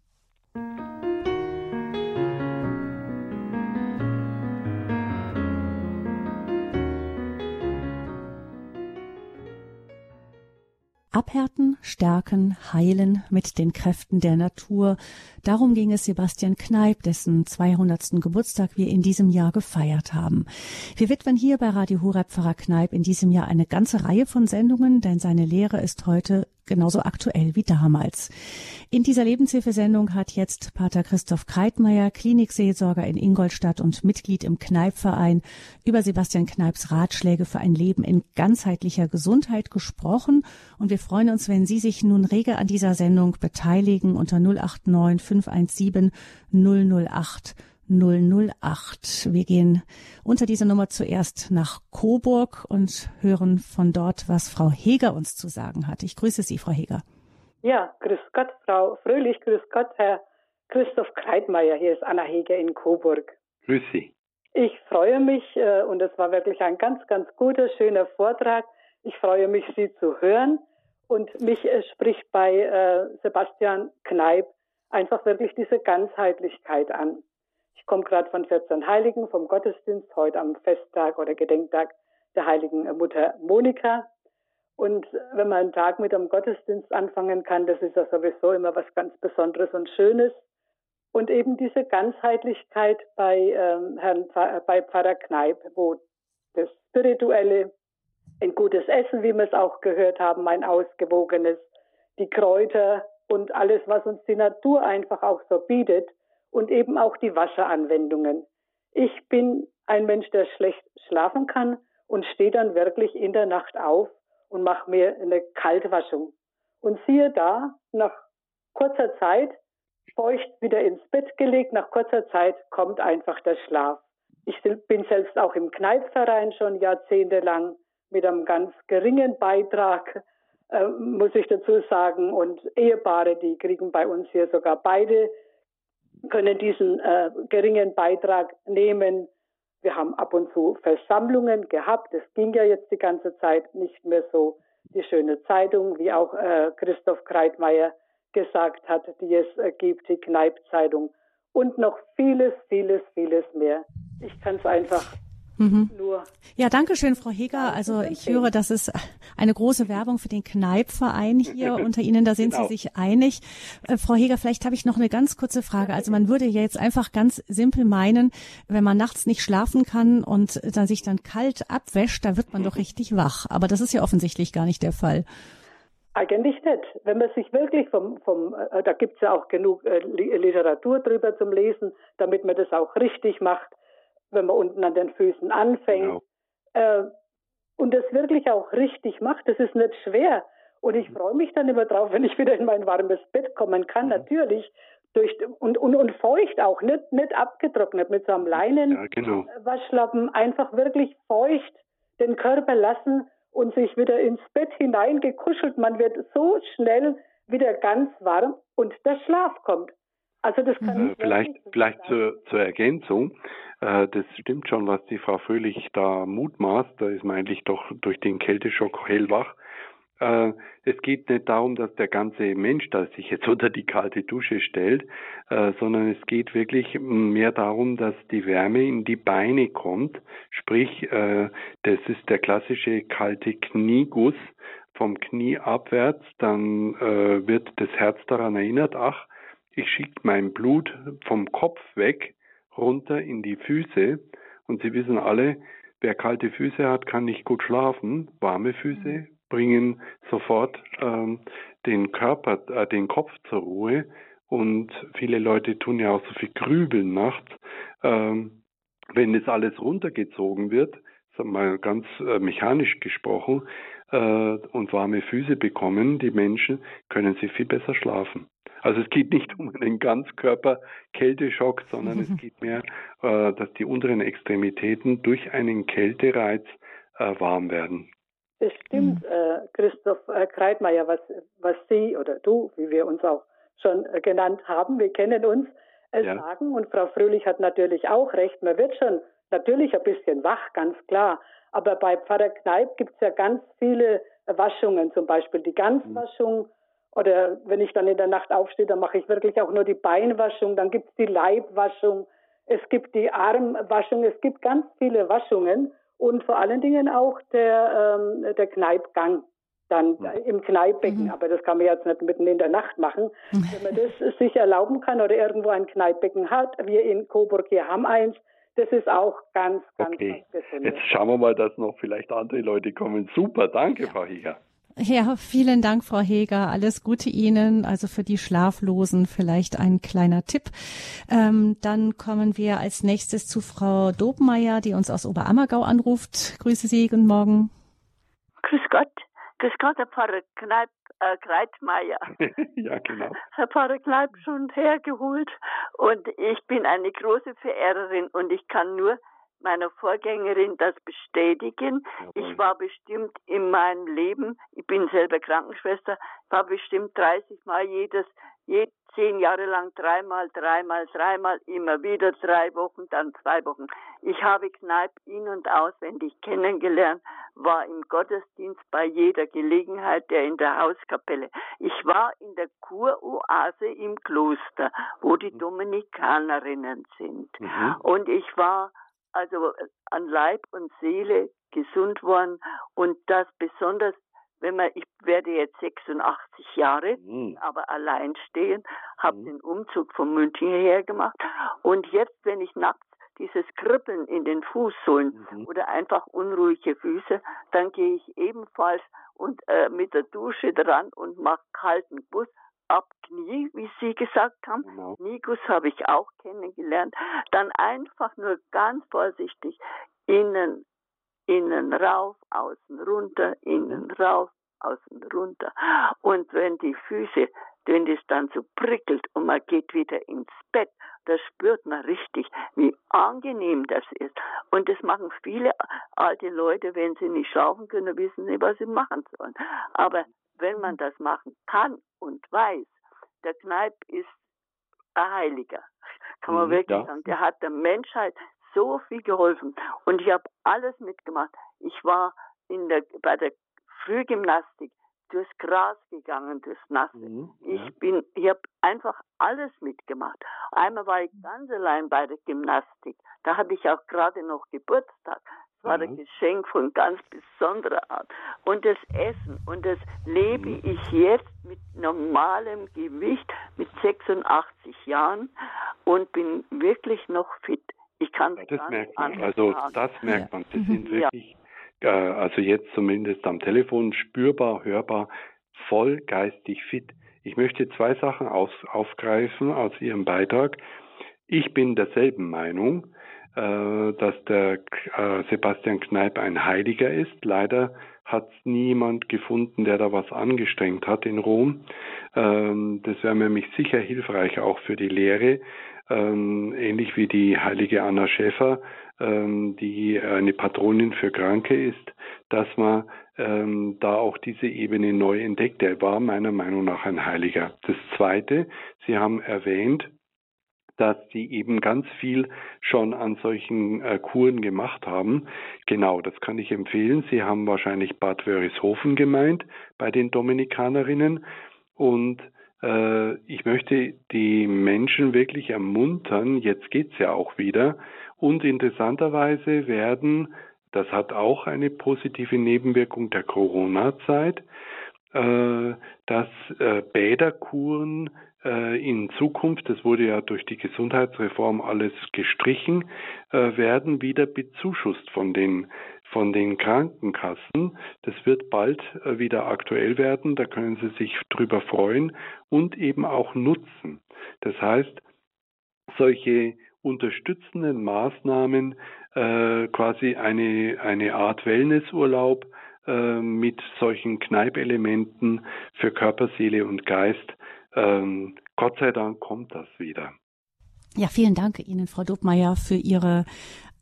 Abhärten, stärken, heilen mit den Kräften der Natur. Darum ging es Sebastian Kneip, dessen 200. Geburtstag wir in diesem Jahr gefeiert haben. Wir widmen hier bei Radio Horeb Pfarrer Kneip in diesem Jahr eine ganze Reihe von Sendungen, denn seine Lehre ist heute genauso aktuell wie damals. In dieser Lebenshilfesendung hat jetzt Pater Christoph Kreitmeier, Klinikseelsorger in Ingolstadt und Mitglied im Kneipverein, über Sebastian Kneips Ratschläge für ein Leben in ganzheitlicher Gesundheit gesprochen. Und wir freuen uns, wenn Sie sich nun rege an dieser Sendung beteiligen unter 089 517 008 008. Wir gehen unter dieser Nummer zuerst nach Coburg und hören von dort, was Frau Heger uns zu sagen hat. Ich grüße Sie, Frau Heger. Ja, grüß Gott, Frau Fröhlich, grüß Gott, Herr Christoph Kreitmeier. Hier ist Anna Heger in Coburg. Grüß Sie. Ich freue mich äh, und es war wirklich ein ganz, ganz guter, schöner Vortrag. Ich freue mich, Sie zu hören und mich äh, spricht bei äh, Sebastian Kneip einfach wirklich diese Ganzheitlichkeit an. Ich komme gerade von 14 Heiligen vom Gottesdienst, heute am Festtag oder Gedenktag der heiligen Mutter Monika. Und wenn man einen Tag mit dem Gottesdienst anfangen kann, das ist ja sowieso immer was ganz Besonderes und Schönes. Und eben diese Ganzheitlichkeit bei ähm, Herrn bei Pfarrer Kneip, wo das Spirituelle, ein gutes Essen, wie wir es auch gehört haben, ein ausgewogenes, die Kräuter und alles, was uns die Natur einfach auch so bietet, und eben auch die Wasseranwendungen. Ich bin ein Mensch, der schlecht schlafen kann und stehe dann wirklich in der Nacht auf und mache mir eine Kaltwaschung. Und siehe da, nach kurzer Zeit, feucht wieder ins Bett gelegt, nach kurzer Zeit kommt einfach der Schlaf. Ich bin selbst auch im Kneipverein schon jahrzehntelang mit einem ganz geringen Beitrag, äh, muss ich dazu sagen. Und Ehepaare, die kriegen bei uns hier sogar beide können diesen äh, geringen Beitrag nehmen. Wir haben ab und zu Versammlungen gehabt. Es ging ja jetzt die ganze Zeit nicht mehr so. Die schöne Zeitung, wie auch äh, Christoph Kreitmeier gesagt hat, die es äh, gibt, die Kneip-Zeitung. Und noch vieles, vieles, vieles mehr. Ich kann es einfach Mhm. Nur. Ja, danke schön, Frau Heger. Also ich höre, das ist eine große Werbung für den Kneipverein hier unter Ihnen. Da sind genau. Sie sich einig. Äh, Frau Heger, vielleicht habe ich noch eine ganz kurze Frage. Also man würde ja jetzt einfach ganz simpel meinen, wenn man nachts nicht schlafen kann und dann sich dann kalt abwäscht, da wird man doch richtig wach. Aber das ist ja offensichtlich gar nicht der Fall. Eigentlich nicht. Wenn man sich wirklich vom, vom äh, da gibt es ja auch genug äh, Literatur drüber zum Lesen, damit man das auch richtig macht wenn man unten an den Füßen anfängt. Genau. Äh, und das wirklich auch richtig macht, das ist nicht schwer. Und ich freue mich dann immer drauf, wenn ich wieder in mein warmes Bett kommen kann, mhm. natürlich. Durch, und, und, und feucht auch, nicht, nicht abgetrocknet mit so einem Leinenwaschlappen, ja, genau. einfach wirklich feucht den Körper lassen und sich wieder ins Bett hineingekuschelt. Man wird so schnell wieder ganz warm und der Schlaf kommt. Also das kann äh, vielleicht vielleicht zur, zur Ergänzung. Äh, das stimmt schon, was die Frau Fröhlich da mutmaßt. Da ist man eigentlich doch durch den Kälteschock hellwach. Äh, es geht nicht darum, dass der ganze Mensch da sich jetzt unter die kalte Dusche stellt, äh, sondern es geht wirklich mehr darum, dass die Wärme in die Beine kommt. Sprich, äh, das ist der klassische kalte Knieguss vom Knie abwärts. Dann wird das Herz daran erinnert, ach, ich schicke mein Blut vom Kopf weg runter in die Füße. Und Sie wissen alle, wer kalte Füße hat, kann nicht gut schlafen. Warme Füße mhm. bringen sofort ähm, den Körper, äh, den Kopf zur Ruhe. Und viele Leute tun ja auch so viel Grübeln nachts. Ähm, wenn das alles runtergezogen wird, sagen wir mal ganz äh, mechanisch gesprochen, äh, und warme Füße bekommen, die Menschen, können sie viel besser schlafen. Also es geht nicht um einen Ganzkörper-Kälteschock, sondern es geht mehr, äh, dass die unteren Extremitäten durch einen Kältereiz äh, warm werden. Es stimmt, mhm. äh, Christoph äh, Kreitmeier, was, was Sie oder du, wie wir uns auch schon äh, genannt haben, wir kennen uns, äh, ja. sagen. Und Frau Fröhlich hat natürlich auch recht. Man wird schon natürlich ein bisschen wach, ganz klar. Aber bei Pfarrer Kneip gibt es ja ganz viele Waschungen, zum Beispiel die Ganzwaschung. Oder wenn ich dann in der Nacht aufstehe, dann mache ich wirklich auch nur die Beinwaschung. Dann gibt es die Leibwaschung. Es gibt die Armwaschung. Es gibt ganz viele Waschungen. Und vor allen Dingen auch der, ähm, der Kneipgang dann mhm. im Kneippbecken. Mhm. Aber das kann man jetzt nicht mitten in der Nacht machen. Wenn man das sich erlauben kann oder irgendwo ein Kneippbecken hat, wir in Coburg hier haben eins, das ist auch ganz, ganz, okay. ganz Jetzt schauen wir mal, dass noch vielleicht andere Leute kommen. Super, danke, Frau Hieger. Ja, vielen Dank, Frau Heger. Alles Gute Ihnen. Also für die Schlaflosen vielleicht ein kleiner Tipp. Ähm, dann kommen wir als nächstes zu Frau Dobmeier, die uns aus Oberammergau anruft. Grüße Sie, guten Morgen. Grüß Gott. Grüß Gott, Herr Pfarrer Kneip, äh, Kreitmeier. ja, genau. Herr Pfarrer Kneip schon hergeholt. Und ich bin eine große Verehrerin und ich kann nur meiner Vorgängerin das bestätigen. Jawohl. Ich war bestimmt in meinem Leben, ich bin selber Krankenschwester, war bestimmt 30 Mal jedes, je, zehn Jahre lang dreimal, dreimal, dreimal, immer wieder drei Wochen, dann zwei Wochen. Ich habe Kneipp in- und auswendig kennengelernt, war im Gottesdienst bei jeder Gelegenheit, der in der Hauskapelle. Ich war in der Kuroase im Kloster, wo die mhm. Dominikanerinnen sind. Mhm. Und ich war also äh, an Leib und Seele gesund worden und das besonders, wenn man, ich werde jetzt 86 Jahre, mhm. aber allein stehen, habe mhm. den Umzug von München her gemacht und jetzt, wenn ich nachts dieses Kribbeln in den Fußsohlen mhm. oder einfach unruhige Füße, dann gehe ich ebenfalls und äh, mit der Dusche dran und mache kalten Bus ab Knie, wie Sie gesagt haben. Genau. Nigus habe ich auch kennengelernt. Dann einfach nur ganz vorsichtig innen, innen rauf, außen runter, innen mhm. rauf, außen runter. Und wenn die Füße, wenn es dann so prickelt und man geht wieder ins Bett, da spürt man richtig, wie angenehm das ist. Und das machen viele alte Leute, wenn sie nicht schlafen können, wissen nicht, was sie machen sollen. Aber wenn man das machen kann und weiß, der Kneip ist ein Heiliger, kann man mhm, wirklich ja. sagen. Der hat der Menschheit so viel geholfen. Und ich habe alles mitgemacht. Ich war in der, bei der Frühgymnastik durchs Gras gegangen, durchs Nasse. Mhm, ja. Ich bin, ich habe einfach alles mitgemacht. Einmal war ich ganz allein bei der Gymnastik. Da hatte ich auch gerade noch Geburtstag. Das war ein Geschenk von ganz besonderer Art. Und das Essen, und das lebe mhm. ich jetzt mit normalem Gewicht, mit 86 Jahren und bin wirklich noch fit. Ich kann das merkt man. Also das merkt man. Sie sind wirklich äh, also jetzt zumindest am Telefon spürbar, hörbar, voll geistig fit. Ich möchte zwei Sachen aus, aufgreifen aus Ihrem Beitrag. Ich bin derselben Meinung, dass der äh, Sebastian Kneip ein Heiliger ist. Leider hat niemand gefunden, der da was angestrengt hat in Rom. Ähm, das wäre nämlich sicher hilfreich auch für die Lehre, ähm, ähnlich wie die heilige Anna Schäfer ähm, die eine Patronin für Kranke ist, dass man da auch diese Ebene neu entdeckt. Er war meiner Meinung nach ein Heiliger. Das Zweite, Sie haben erwähnt, dass sie eben ganz viel schon an solchen äh, Kuren gemacht haben. Genau, das kann ich empfehlen. Sie haben wahrscheinlich Bad Wörishofen gemeint bei den Dominikanerinnen und äh, ich möchte die Menschen wirklich ermuntern, jetzt geht's ja auch wieder, und interessanterweise werden, das hat auch eine positive Nebenwirkung der Corona-Zeit, äh, dass äh, Bäderkuren in Zukunft, das wurde ja durch die Gesundheitsreform alles gestrichen, äh, werden wieder bezuschusst von den von den Krankenkassen. Das wird bald äh, wieder aktuell werden. Da können Sie sich drüber freuen und eben auch nutzen. Das heißt, solche unterstützenden Maßnahmen äh, quasi eine, eine Art Wellnessurlaub äh, mit solchen Kneipelementen für Körper, Seele und Geist. Ähm, Gott sei Dank kommt das wieder. Ja, vielen Dank Ihnen, Frau Dobmeier, für Ihre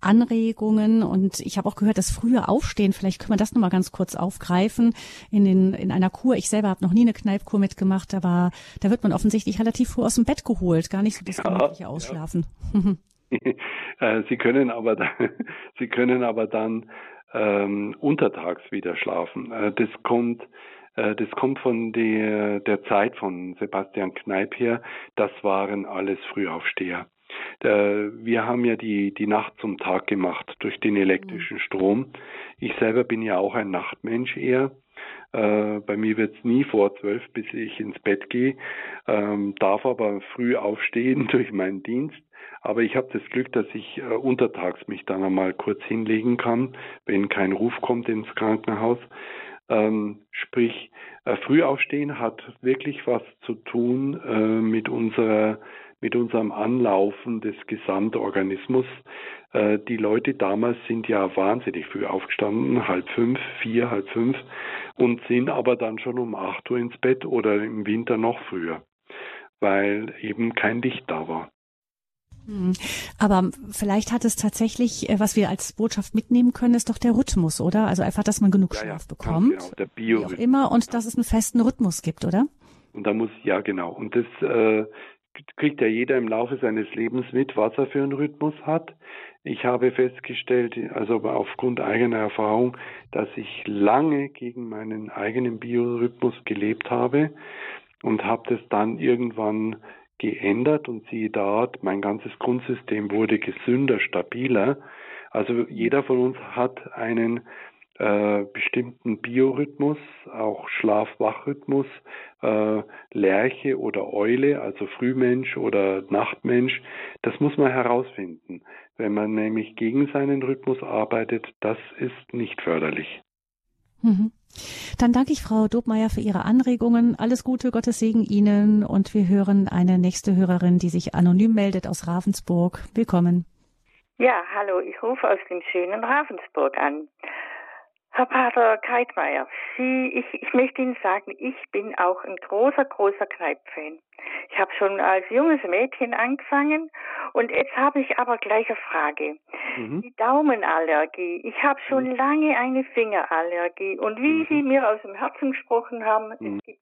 Anregungen und ich habe auch gehört, das frühe Aufstehen, vielleicht können wir das nochmal ganz kurz aufgreifen in, den, in einer Kur. Ich selber habe noch nie eine Kneipkur mitgemacht, aber da wird man offensichtlich relativ früh aus dem Bett geholt, gar nicht so das gemütliche Ausschlafen. Ja. Äh, Sie können aber dann, Sie können aber dann ähm, untertags wieder schlafen. Äh, das kommt das kommt von der, der Zeit von Sebastian Kneip her. Das waren alles Frühaufsteher. Wir haben ja die, die Nacht zum Tag gemacht durch den elektrischen Strom. Ich selber bin ja auch ein Nachtmensch eher. Äh, bei mir wird es nie vor zwölf, bis ich ins Bett gehe, ähm, darf aber früh aufstehen durch meinen Dienst. Aber ich habe das Glück, dass ich äh, untertags mich dann einmal kurz hinlegen kann, wenn kein Ruf kommt ins Krankenhaus. Ähm, sprich, äh, Frühaufstehen hat wirklich was zu tun äh, mit unserer mit unserem Anlaufen des Gesamtorganismus. Äh, die Leute damals sind ja wahnsinnig früh aufgestanden, halb fünf, vier, halb fünf und sind aber dann schon um acht Uhr ins Bett oder im Winter noch früher, weil eben kein Licht da war. Hm. Aber vielleicht hat es tatsächlich, äh, was wir als Botschaft mitnehmen können, ist doch der Rhythmus, oder? Also einfach, dass man genug Schlaf ja, bekommt. Genau, der Bio wie auch immer, und dass es einen festen Rhythmus gibt, oder? Und da muss, ja genau. Und das äh, kriegt ja jeder im Laufe seines Lebens mit, was er für einen Rhythmus hat. Ich habe festgestellt, also aufgrund eigener Erfahrung, dass ich lange gegen meinen eigenen Biorhythmus gelebt habe und habe das dann irgendwann geändert und siehe da, mein ganzes Grundsystem wurde gesünder, stabiler. Also jeder von uns hat einen äh, bestimmten Biorhythmus, auch Schlaf-Wach-Rhythmus, äh, Lerche oder Eule, also Frühmensch oder Nachtmensch, das muss man herausfinden. Wenn man nämlich gegen seinen Rhythmus arbeitet, das ist nicht förderlich. Mhm. Dann danke ich Frau Dobmeier für Ihre Anregungen. Alles Gute, Gottes Segen Ihnen und wir hören eine nächste Hörerin, die sich anonym meldet aus Ravensburg. Willkommen. Ja, hallo, ich rufe aus dem schönen Ravensburg an. Herr Pater Keitmeier, Sie, ich, ich möchte Ihnen sagen, ich bin auch ein großer, großer Kneipp-Fan. Ich habe schon als junges Mädchen angefangen und jetzt habe ich aber gleich eine Frage. Mhm. Die Daumenallergie. Ich habe schon mhm. lange eine Fingerallergie und wie mhm. Sie mir aus dem Herzen gesprochen haben, mhm. es gibt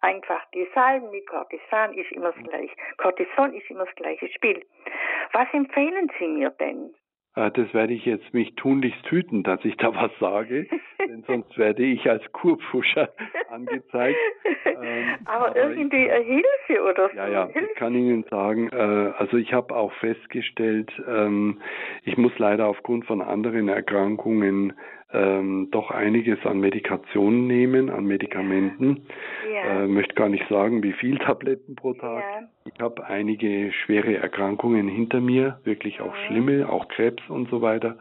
einfach die Salben mit Cortison ist immer das gleiche. Cortison ist immer das gleiche Spiel. Was empfehlen Sie mir denn? Äh, das werde ich jetzt mich tunlichst hüten, dass ich da was sage, denn sonst werde ich als Kurpfuscher angezeigt. Ähm, aber, aber, irgendwie ich, Hilfe oder so. Ja, ja, Hilfe. ich kann Ihnen sagen, äh, also ich habe auch festgestellt, ähm, ich muss leider aufgrund von anderen Erkrankungen ähm, doch einiges an Medikationen nehmen, an Medikamenten. Ja. Äh, möchte gar nicht sagen, wie viel Tabletten pro Tag. Ja. Ich habe einige schwere Erkrankungen hinter mir, wirklich auch mhm. schlimme, auch Krebs und so weiter.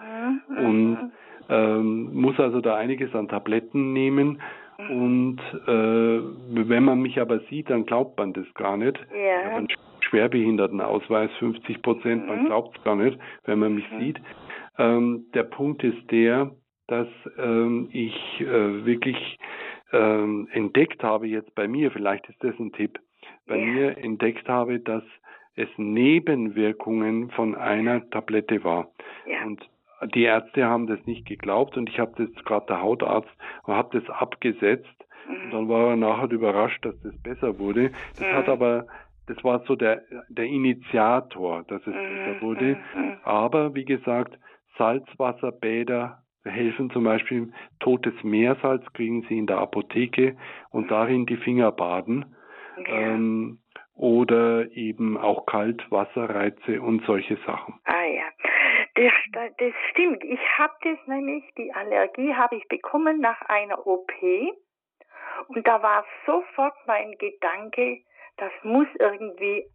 Mhm. Und ähm, muss also da einiges an Tabletten nehmen. Mhm. Und äh, wenn man mich aber sieht, dann glaubt man das gar nicht. Ja. Ich habe einen Schwerbehindertenausweis, 50 Prozent, man mhm. glaubt es gar nicht, wenn man mich mhm. sieht. Ähm, der Punkt ist der, dass ähm, ich äh, wirklich ähm, entdeckt habe jetzt bei mir, vielleicht ist das ein Tipp, bei ja. mir entdeckt habe, dass es Nebenwirkungen von einer Tablette war. Ja. Und die Ärzte haben das nicht geglaubt und ich habe das gerade der Hautarzt und habe das abgesetzt mhm. und dann war er nachher überrascht, dass das besser wurde. Das mhm. hat aber das war so der der Initiator, dass es mhm. besser wurde. Mhm. Aber wie gesagt, Salzwasserbäder helfen zum Beispiel totes Meersalz kriegen Sie in der Apotheke und darin die Finger baden. Ja. Ähm, oder eben auch Kaltwasserreize und solche Sachen. Ah ja, das, das stimmt. Ich habe das nämlich, die Allergie habe ich bekommen nach einer OP und da war sofort mein Gedanke, das muss irgendwie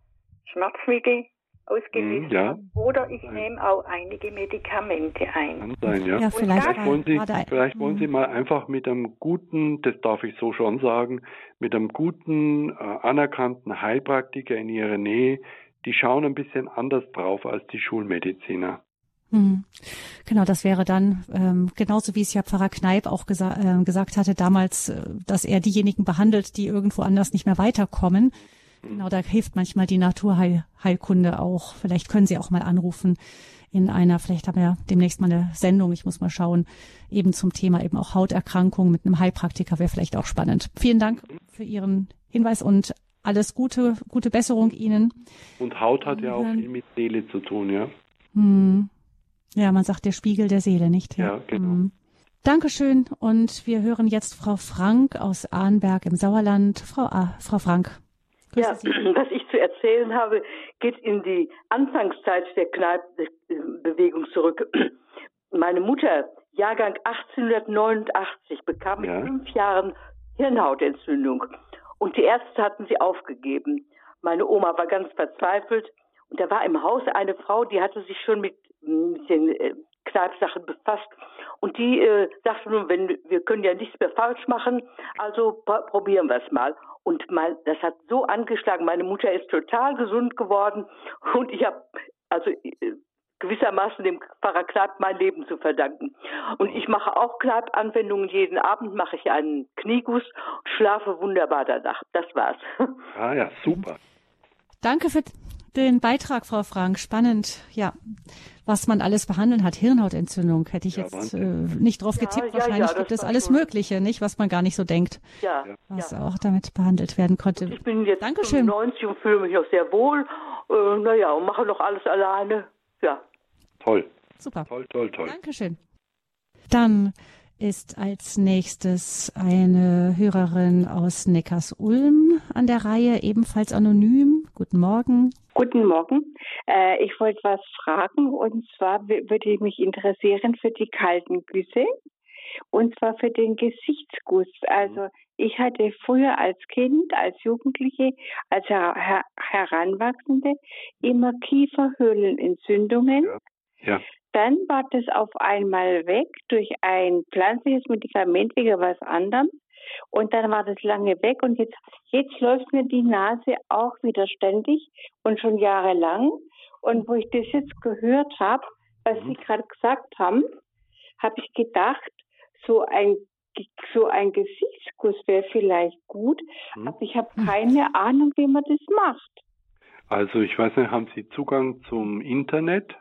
Schmerzmittel ausgelöst mhm, ja. Oder ich nehme auch einige Medikamente ein. Kann sein, ja. ja vielleicht, vielleicht, wollen Sie, vielleicht wollen Sie mal einfach mit einem guten, das darf ich so schon sagen, mit einem guten, äh, anerkannten Heilpraktiker in Ihrer Nähe, die schauen ein bisschen anders drauf als die Schulmediziner. Mhm. Genau, das wäre dann ähm, genauso wie es ja Pfarrer Kneip auch gesa äh, gesagt hatte damals, äh, dass er diejenigen behandelt, die irgendwo anders nicht mehr weiterkommen. Genau, da hilft manchmal die Naturheilkunde auch. Vielleicht können Sie auch mal anrufen in einer, vielleicht haben wir demnächst mal eine Sendung, ich muss mal schauen, eben zum Thema eben auch Hauterkrankungen mit einem Heilpraktiker wäre vielleicht auch spannend. Vielen Dank für Ihren Hinweis und alles Gute, gute Besserung Ihnen. Und Haut hat ja auch viel mit Seele zu tun, ja. Hm. Ja, man sagt der Spiegel der Seele, nicht? Ja, ja genau. Hm. Dankeschön und wir hören jetzt Frau Frank aus Arnberg im Sauerland. Frau, A, Frau Frank. Ja, was ich zu erzählen habe, geht in die Anfangszeit der Kneippbewegung zurück. Meine Mutter, Jahrgang 1889, bekam mit ja. fünf Jahren Hirnhautentzündung. Und die Ärzte hatten sie aufgegeben. Meine Oma war ganz verzweifelt. Und da war im Haus eine Frau, die hatte sich schon mit, mit den äh, Kneipsachen befasst. Und die äh, sagte nun, wenn, wir können ja nichts mehr falsch machen, also probieren wir es mal. Und mein, das hat so angeschlagen. Meine Mutter ist total gesund geworden und ich habe also äh, gewissermaßen dem Pfarrer Kneip mein Leben zu verdanken. Und ich mache auch Kneip-Anwendungen. Jeden Abend mache ich einen Knieguss und schlafe wunderbar danach. Das war's. Ah ja, super. Danke für den Beitrag, Frau Frank. Spannend, ja, was man alles behandeln hat. Hirnhautentzündung hätte ich ja, jetzt äh, nicht drauf getippt. Ja, Wahrscheinlich ja, gibt es alles Mögliche, nicht, was man gar nicht so denkt, ja, was auch damit behandelt werden konnte. ich bin jetzt Dankeschön. 95 und fühle mich auch sehr wohl. Äh, naja, und mache noch alles alleine. Ja. Toll. Super. Toll, toll, toll. Dankeschön. Dann ist als nächstes eine Hörerin aus Neckars-Ulm an der Reihe, ebenfalls anonym. Guten Morgen. Guten Morgen. Äh, ich wollte was fragen und zwar würde ich mich interessieren für die kalten Güsse und zwar für den Gesichtsguss. Also ich hatte früher als Kind, als Jugendliche, als Her Her Heranwachsende immer Kieferhöhlenentzündungen. Ja. ja. Dann war das auf einmal weg durch ein pflanzliches Medikament wegen was anderem. Und dann war das lange weg und jetzt, jetzt läuft mir die Nase auch wieder ständig und schon jahrelang. Und wo ich das jetzt gehört habe, was mhm. Sie gerade gesagt haben, habe ich gedacht, so ein so ein Gesichtskuss wäre vielleicht gut, mhm. aber ich habe keine Ahnung, wie man das macht. Also ich weiß nicht, haben Sie Zugang zum Internet?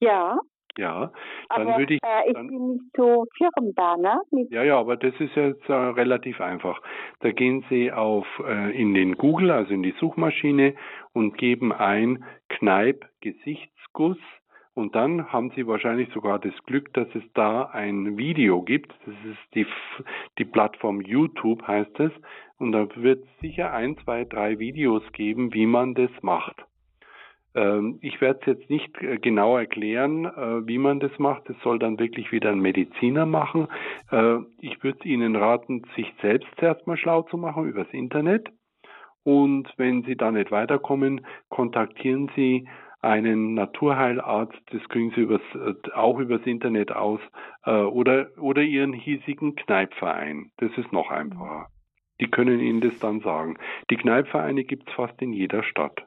Ja. Ja, dann aber, würde ich. Äh, ich dann, bin nicht so firm da, ne? ja, ja, aber das ist jetzt äh, relativ einfach. Da gehen Sie auf äh, in den Google, also in die Suchmaschine und geben ein Kneip Gesichtsguss Und dann haben Sie wahrscheinlich sogar das Glück, dass es da ein Video gibt. Das ist die, die Plattform YouTube heißt es. Und da wird sicher ein, zwei, drei Videos geben, wie man das macht. Ähm, ich werde es jetzt nicht äh, genau erklären, äh, wie man das macht. Das soll dann wirklich wieder ein Mediziner machen. Äh, ich würde Ihnen raten, sich selbst erstmal schlau zu machen übers Internet. Und wenn Sie da nicht weiterkommen, kontaktieren Sie einen Naturheilarzt, das kriegen Sie übers, auch übers Internet aus, oder, oder Ihren hiesigen Kneipverein. Das ist noch einfacher. Die können Ihnen das dann sagen. Die Kneipvereine gibt es fast in jeder Stadt.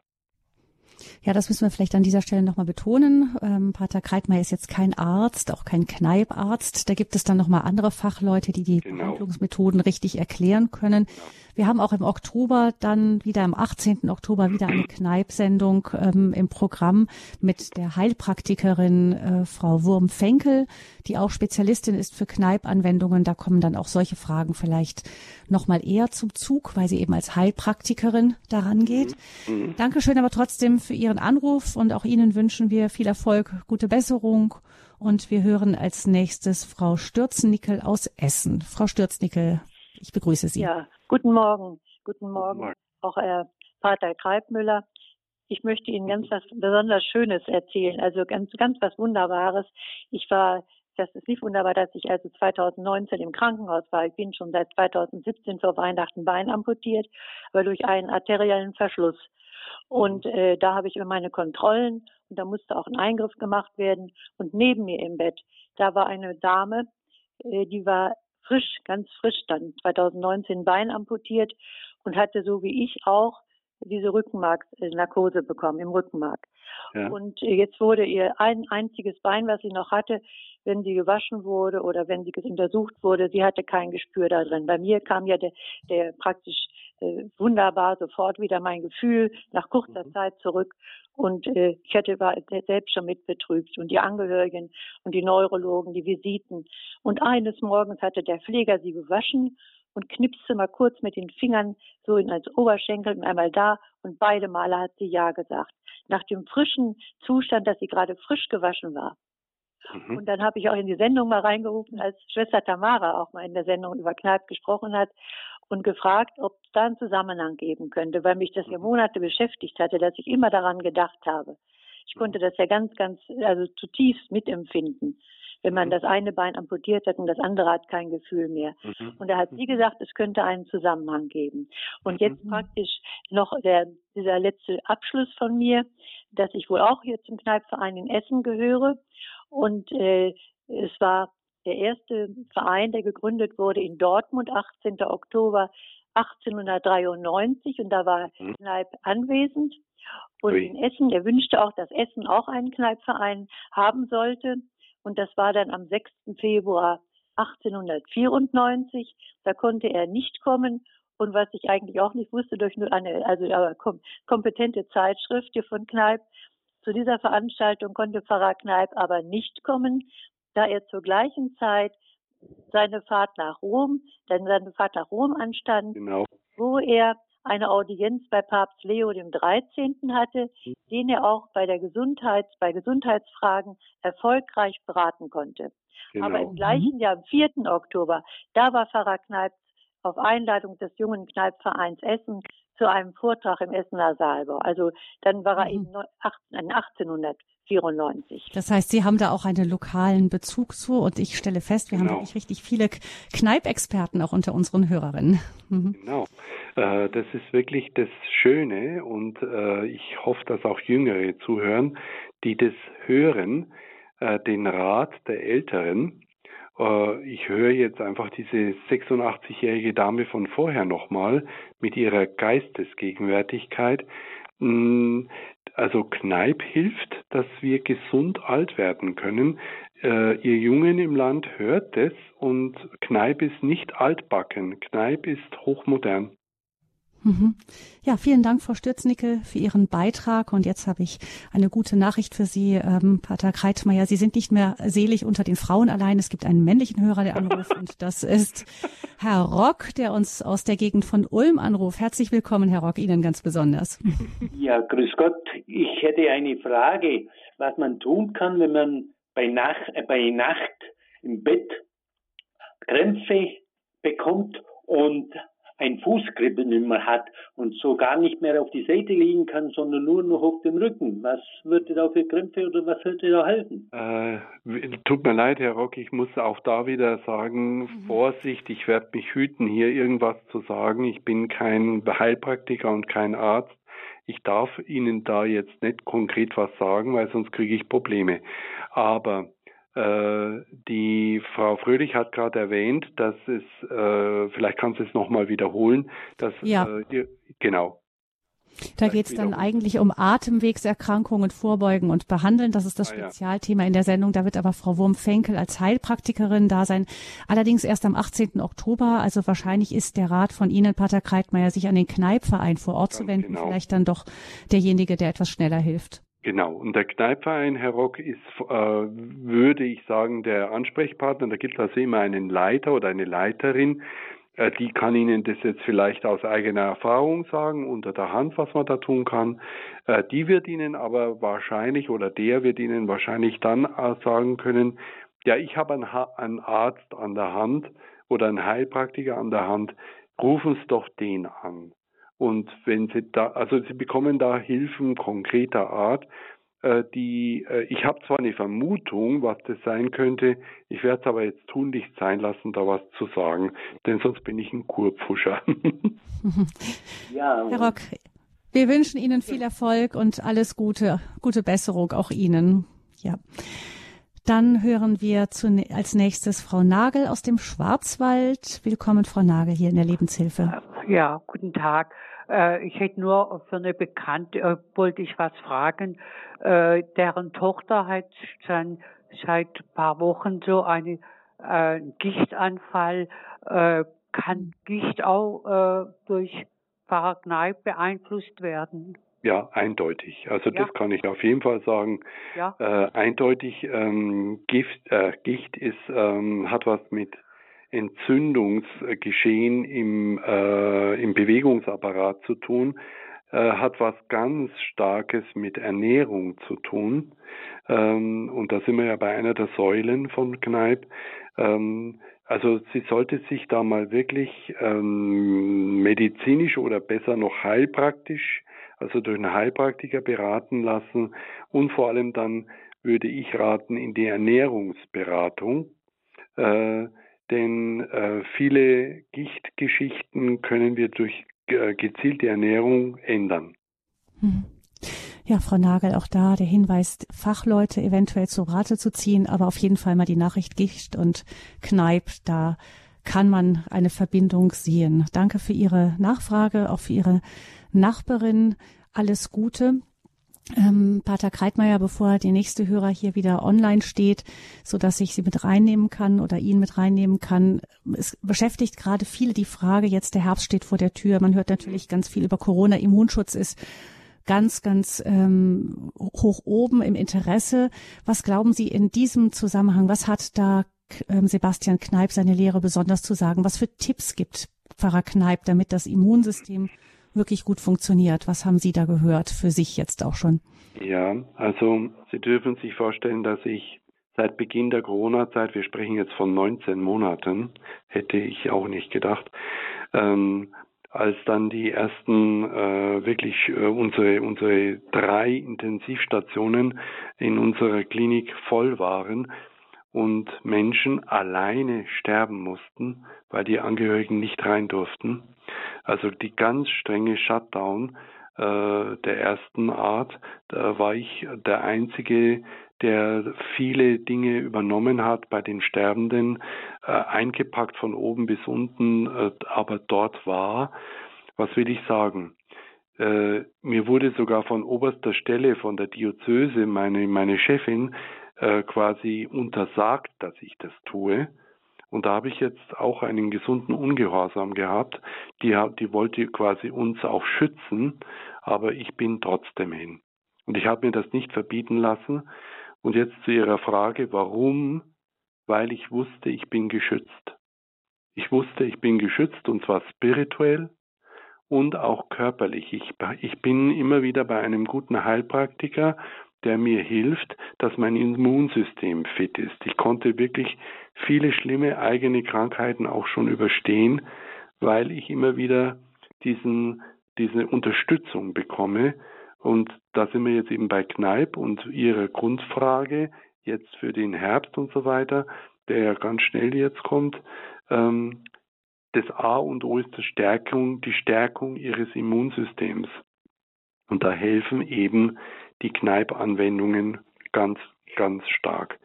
Ja, das müssen wir vielleicht an dieser Stelle nochmal betonen. Ähm, Pater Kreitmeier ist jetzt kein Arzt, auch kein Kneiparzt. Da gibt es dann nochmal andere Fachleute, die die genau. Behandlungsmethoden richtig erklären können. Wir haben auch im Oktober dann wieder am 18. Oktober wieder eine Kneipsendung ähm, im Programm mit der Heilpraktikerin äh, Frau Wurm-Fenkel, die auch Spezialistin ist für Kneipanwendungen. Da kommen dann auch solche Fragen vielleicht nochmal eher zum Zug, weil sie eben als Heilpraktikerin daran geht. Mhm. mhm. Dankeschön aber trotzdem für Ihren Anruf und auch Ihnen wünschen wir viel Erfolg, gute Besserung. Und wir hören als nächstes Frau Stürznickel aus Essen. Frau Stürznickel, ich begrüße Sie. Ja, guten Morgen. Guten Morgen, Morgen. auch Herr Pater Kreibmüller. Ich möchte Ihnen ganz was besonders Schönes erzählen, also ganz, ganz was Wunderbares. Ich war, das ist nicht wunderbar, dass ich also 2019 im Krankenhaus war. Ich bin schon seit 2017 vor Weihnachten Bein amputiert, aber durch einen arteriellen Verschluss. Und äh, da habe ich immer meine Kontrollen und da musste auch ein Eingriff gemacht werden. Und neben mir im Bett, da war eine Dame, äh, die war frisch, ganz frisch dann 2019 Bein amputiert und hatte so wie ich auch diese Rückenmarksnarkose bekommen im Rückenmark. Ja. Und jetzt wurde ihr ein einziges Bein, was sie noch hatte, wenn sie gewaschen wurde oder wenn sie untersucht wurde, sie hatte kein Gespür da drin. Bei mir kam ja der, der praktisch äh, wunderbar sofort wieder mein Gefühl nach kurzer mhm. Zeit zurück. Und äh, ich hatte war selbst schon mit betrübt und die Angehörigen und die Neurologen, die Visiten. Und eines Morgens hatte der Pfleger sie gewaschen und knipste mal kurz mit den Fingern so in als Oberschenkel und einmal da und beide Male hat sie Ja gesagt. Nach dem frischen Zustand, dass sie gerade frisch gewaschen war. Mhm. Und dann habe ich auch in die Sendung mal reingerufen, als Schwester Tamara auch mal in der Sendung über Kneipp gesprochen hat und gefragt, ob es da einen Zusammenhang geben könnte, weil mich das ja mhm. Monate beschäftigt hatte, dass ich immer daran gedacht habe. Ich konnte das ja ganz, ganz, also zutiefst mitempfinden, wenn man mhm. das eine Bein amputiert hat und das andere hat kein Gefühl mehr. Mhm. Und da hat sie gesagt, es könnte einen Zusammenhang geben. Und jetzt praktisch noch der, dieser letzte Abschluss von mir, dass ich wohl auch hier zum Kneipverein in Essen gehöre. Und äh, es war der erste Verein, der gegründet wurde in Dortmund, 18. Oktober 1893 und da war mhm. Kneipp anwesend. Und Ui. in Essen, er wünschte auch, dass Essen auch einen Kneipverein haben sollte. Und das war dann am 6. Februar 1894. Da konnte er nicht kommen. Und was ich eigentlich auch nicht wusste, durch nur eine also kompetente Zeitschrift hier von Kneipp, zu dieser Veranstaltung konnte Pfarrer Kneipp aber nicht kommen, da er zur gleichen Zeit seine Fahrt nach Rom, denn seine Fahrt nach Rom anstand, genau. wo er eine Audienz bei Papst Leo dem 13. hatte, den er auch bei der Gesundheit, bei Gesundheitsfragen erfolgreich beraten konnte. Genau. Aber im gleichen Jahr, am 4. Oktober, da war Pfarrer Kneipp auf Einladung des jungen Kneipvereins Essen zu einem Vortrag im Essener Saalbau. Also dann war er mhm. eben 1800 94. Das heißt, Sie haben da auch einen lokalen Bezug zu und ich stelle fest, wir genau. haben wirklich richtig viele Kneipexperten auch unter unseren Hörerinnen. Mhm. Genau. Äh, das ist wirklich das Schöne und äh, ich hoffe, dass auch Jüngere zuhören, die das hören, äh, den Rat der Älteren. Ich höre jetzt einfach diese 86-jährige Dame von vorher nochmal mit ihrer Geistesgegenwärtigkeit. Hm, also Kneipp hilft, dass wir gesund alt werden können. Äh, ihr Jungen im Land hört das und Kneipp ist nicht altbacken. Kneipp ist hochmodern. Mhm. Ja, vielen Dank, Frau Stürznickel, für Ihren Beitrag. Und jetzt habe ich eine gute Nachricht für Sie, ähm, Pater Kreitmeier. Sie sind nicht mehr selig unter den Frauen allein. Es gibt einen männlichen Hörer, der anruft. und das ist Herr Rock, der uns aus der Gegend von Ulm anruft. Herzlich willkommen, Herr Rock, Ihnen ganz besonders. Ja, grüß Gott. Ich hätte eine Frage, was man tun kann, wenn man bei Nacht, äh, bei Nacht im Bett Krämpfe bekommt und ein Fußkribbeln immer hat und so gar nicht mehr auf die Seite liegen kann, sondern nur noch auf dem Rücken. Was würde da für Krämpfe oder was würde da helfen? Äh, tut mir leid, Herr Rock, ich muss auch da wieder sagen, mhm. Vorsicht, ich werde mich hüten, hier irgendwas zu sagen. Ich bin kein Heilpraktiker und kein Arzt. Ich darf Ihnen da jetzt nicht konkret was sagen, weil sonst kriege ich Probleme. Aber die Frau Fröhlich hat gerade erwähnt, dass es, äh, vielleicht kannst du es nochmal wiederholen, dass, ja. äh, die, genau. Da geht es dann eigentlich um Atemwegserkrankungen vorbeugen und behandeln. Das ist das ah, Spezialthema in der Sendung. Da wird aber Frau Wurm-Fenkel als Heilpraktikerin da sein. Allerdings erst am 18. Oktober. Also wahrscheinlich ist der Rat von Ihnen, Pater Kreitmeier, sich an den Kneipverein vor Ort Ganz zu wenden. Genau. Vielleicht dann doch derjenige, der etwas schneller hilft. Genau, und der Kneipverein, Herr Rock, ist, äh, würde ich sagen, der Ansprechpartner. Da gibt es also immer einen Leiter oder eine Leiterin, äh, die kann Ihnen das jetzt vielleicht aus eigener Erfahrung sagen, unter der Hand, was man da tun kann. Äh, die wird Ihnen aber wahrscheinlich oder der wird Ihnen wahrscheinlich dann sagen können, ja, ich habe einen, einen Arzt an der Hand oder einen Heilpraktiker an der Hand, rufen Sie doch den an. Und wenn Sie da, also Sie bekommen da Hilfen konkreter Art, äh, die, äh, ich habe zwar eine Vermutung, was das sein könnte, ich werde es aber jetzt tunlichst sein lassen, da was zu sagen, denn sonst bin ich ein Kurpfuscher. ja. Herr Rock, wir wünschen Ihnen viel Erfolg und alles Gute, gute Besserung auch Ihnen. Ja. Dann hören wir zu, als nächstes Frau Nagel aus dem Schwarzwald. Willkommen, Frau Nagel, hier in der Lebenshilfe. Ja, guten Tag. Äh, ich hätte nur für eine Bekannte, äh, wollte ich was fragen, äh, deren Tochter hat schon seit ein paar Wochen so einen äh, Gichtanfall. Äh, kann Gicht auch äh, durch Pfarrer Kneip beeinflusst werden? Ja, eindeutig. Also ja. das kann ich auf jeden Fall sagen. Ja. Äh, eindeutig ähm, Gift, äh, Gicht ist ähm, hat was mit Entzündungsgeschehen im, äh, im Bewegungsapparat zu tun, äh, hat was ganz Starkes mit Ernährung zu tun. Ähm, und da sind wir ja bei einer der Säulen von Kneipp. Ähm, also sie sollte sich da mal wirklich ähm, medizinisch oder besser noch heilpraktisch, also durch einen Heilpraktiker beraten lassen und vor allem dann würde ich raten in die Ernährungsberatung. Äh, denn äh, viele Gichtgeschichten können wir durch äh, gezielte Ernährung ändern. Hm. Ja, Frau Nagel, auch da der Hinweis, Fachleute eventuell zu Rate zu ziehen, aber auf jeden Fall mal die Nachricht Gicht und Kneip, da kann man eine Verbindung sehen. Danke für Ihre Nachfrage, auch für Ihre Nachbarin. Alles Gute ähm, Pater Kreitmeier, bevor der nächste Hörer hier wieder online steht, so dass ich sie mit reinnehmen kann oder ihn mit reinnehmen kann. Es beschäftigt gerade viele die Frage, jetzt der Herbst steht vor der Tür. Man hört natürlich ganz viel über Corona. Immunschutz ist ganz, ganz ähm, hoch oben im Interesse. Was glauben Sie in diesem Zusammenhang? Was hat da ähm, Sebastian Kneip seine Lehre besonders zu sagen? Was für Tipps gibt Pfarrer Kneip, damit das Immunsystem wirklich gut funktioniert. Was haben Sie da gehört für sich jetzt auch schon? Ja, also Sie dürfen sich vorstellen, dass ich seit Beginn der Corona-Zeit, wir sprechen jetzt von 19 Monaten, hätte ich auch nicht gedacht, ähm, als dann die ersten äh, wirklich äh, unsere unsere drei Intensivstationen in unserer Klinik voll waren und Menschen alleine sterben mussten, weil die Angehörigen nicht rein durften, also die ganz strenge Shutdown äh, der ersten Art, da war ich der Einzige, der viele Dinge übernommen hat bei den Sterbenden, äh, eingepackt von oben bis unten, äh, aber dort war. Was will ich sagen? Äh, mir wurde sogar von oberster Stelle, von der Diözese, meine, meine Chefin, äh, quasi untersagt, dass ich das tue. Und da habe ich jetzt auch einen gesunden Ungehorsam gehabt. Die, die wollte quasi uns auch schützen, aber ich bin trotzdem hin. Und ich habe mir das nicht verbieten lassen. Und jetzt zu Ihrer Frage, warum? Weil ich wusste, ich bin geschützt. Ich wusste, ich bin geschützt und zwar spirituell und auch körperlich. Ich, ich bin immer wieder bei einem guten Heilpraktiker, der mir hilft, dass mein Immunsystem fit ist. Ich konnte wirklich viele schlimme eigene Krankheiten auch schon überstehen, weil ich immer wieder diesen, diese Unterstützung bekomme. Und da sind wir jetzt eben bei Kneipp und Ihrer Grundfrage jetzt für den Herbst und so weiter, der ja ganz schnell jetzt kommt. Ähm, das A und O ist die Stärkung, die Stärkung Ihres Immunsystems. Und da helfen eben die Kneipp-Anwendungen ganz, ganz stark.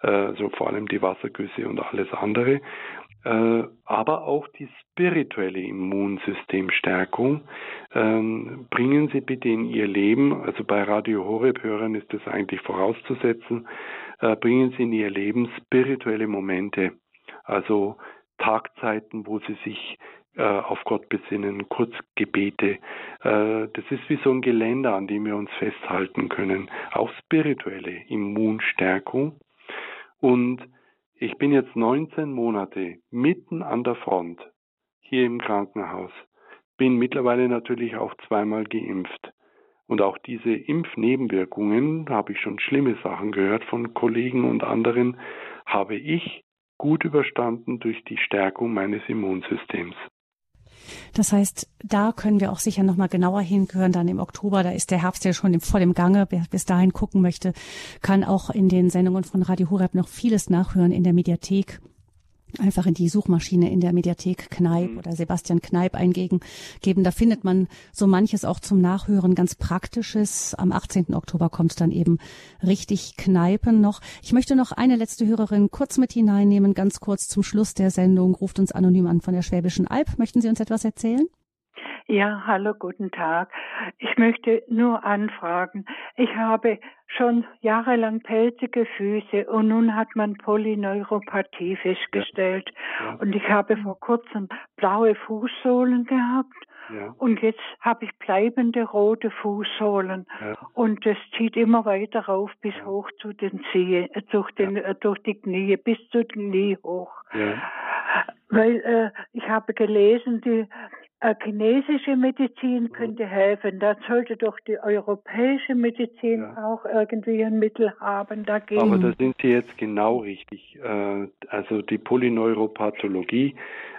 Also vor allem die Wassergüsse und alles andere. Äh, aber auch die spirituelle Immunsystemstärkung ähm, bringen Sie bitte in Ihr Leben, also bei Radio Horeb-Hörern ist das eigentlich vorauszusetzen, äh, bringen Sie in Ihr Leben spirituelle Momente, also Tagzeiten, wo Sie sich auf Gott besinnen, Kurzgebete. Äh, das ist wie so ein Geländer, an dem wir uns festhalten können. Auch spirituelle Immunstärkung. Und ich bin jetzt 19 Monate mitten an der Front hier im Krankenhaus. Bin mittlerweile natürlich auch zweimal geimpft. Und auch diese Impfnebenwirkungen, habe ich schon schlimme Sachen gehört von Kollegen und anderen, habe ich gut überstanden durch die Stärkung meines Immunsystems. Das heißt, da können wir auch sicher noch mal genauer hinhören. Dann im Oktober, da ist der Herbst ja schon vor dem Gange. Wer bis dahin gucken möchte, kann auch in den Sendungen von Radio Horeb noch vieles nachhören in der Mediathek einfach in die Suchmaschine in der Mediathek Kneip mhm. oder Sebastian Kneip eingeben. Da findet man so manches auch zum Nachhören, ganz Praktisches. Am 18. Oktober kommt dann eben richtig Kneipen noch. Ich möchte noch eine letzte Hörerin kurz mit hineinnehmen, ganz kurz zum Schluss der Sendung. Ruft uns anonym an von der Schwäbischen Alb. Möchten Sie uns etwas erzählen? Ja, hallo, guten Tag. Ich möchte nur anfragen. Ich habe schon jahrelang pelzige Füße und nun hat man Polyneuropathie festgestellt. Ja. Ja. Und ich habe vor kurzem blaue Fußsohlen gehabt. Ja. Und jetzt habe ich bleibende rote Fußsohlen ja. und das zieht immer weiter rauf bis ja. hoch zu den Zehen, äh, durch, den, äh, durch die Knie, bis zu den Knie hoch. Weil äh, ich habe gelesen, die chinesische Medizin könnte helfen. Da sollte doch die europäische Medizin ja. auch irgendwie ein Mittel haben dagegen. Aber da sind Sie jetzt genau richtig. Äh, also die Polyneuropathologie,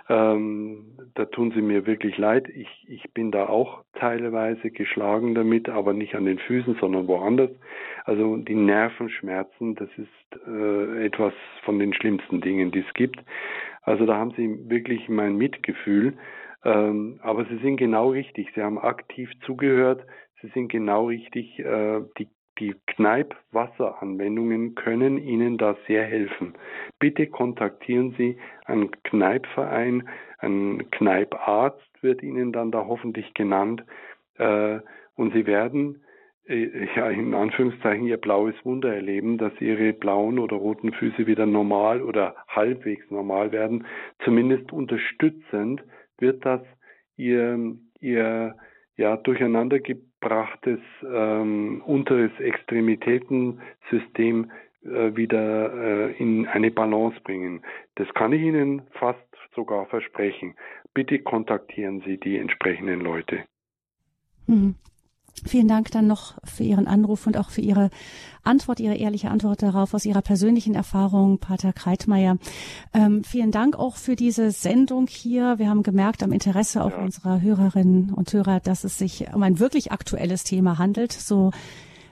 ähm, da tun Sie mir wirklich leid. Ich, ich bin da auch teilweise geschlagen damit, aber nicht an den Füßen, sondern woanders. Also die Nervenschmerzen, das ist äh, etwas von den schlimmsten Dingen, die es gibt. Also da haben Sie wirklich mein Mitgefühl. Ähm, aber Sie sind genau richtig. Sie haben aktiv zugehört. Sie sind genau richtig. Äh, die die Kneipp-Wasseranwendungen können Ihnen da sehr helfen. Bitte kontaktieren Sie einen Kneippverein, ein Kneipp-Arzt wird Ihnen dann da hoffentlich genannt. Äh, und Sie werden äh, ja in Anführungszeichen ihr blaues Wunder erleben, dass ihre blauen oder roten Füße wieder normal oder halbwegs normal werden. Zumindest unterstützend wird das ihr, ihr ja, durcheinandergebrachtes ähm, unteres Extremitätensystem äh, wieder äh, in eine Balance bringen. Das kann ich Ihnen fast sogar versprechen. Bitte kontaktieren Sie die entsprechenden Leute. Mhm. Vielen Dank dann noch für Ihren Anruf und auch für Ihre Antwort, Ihre ehrliche Antwort darauf aus Ihrer persönlichen Erfahrung, Pater Kreitmeier. Ähm, vielen Dank auch für diese Sendung hier. Wir haben gemerkt am Interesse auch ja. unserer Hörerinnen und Hörer, dass es sich um ein wirklich aktuelles Thema handelt, so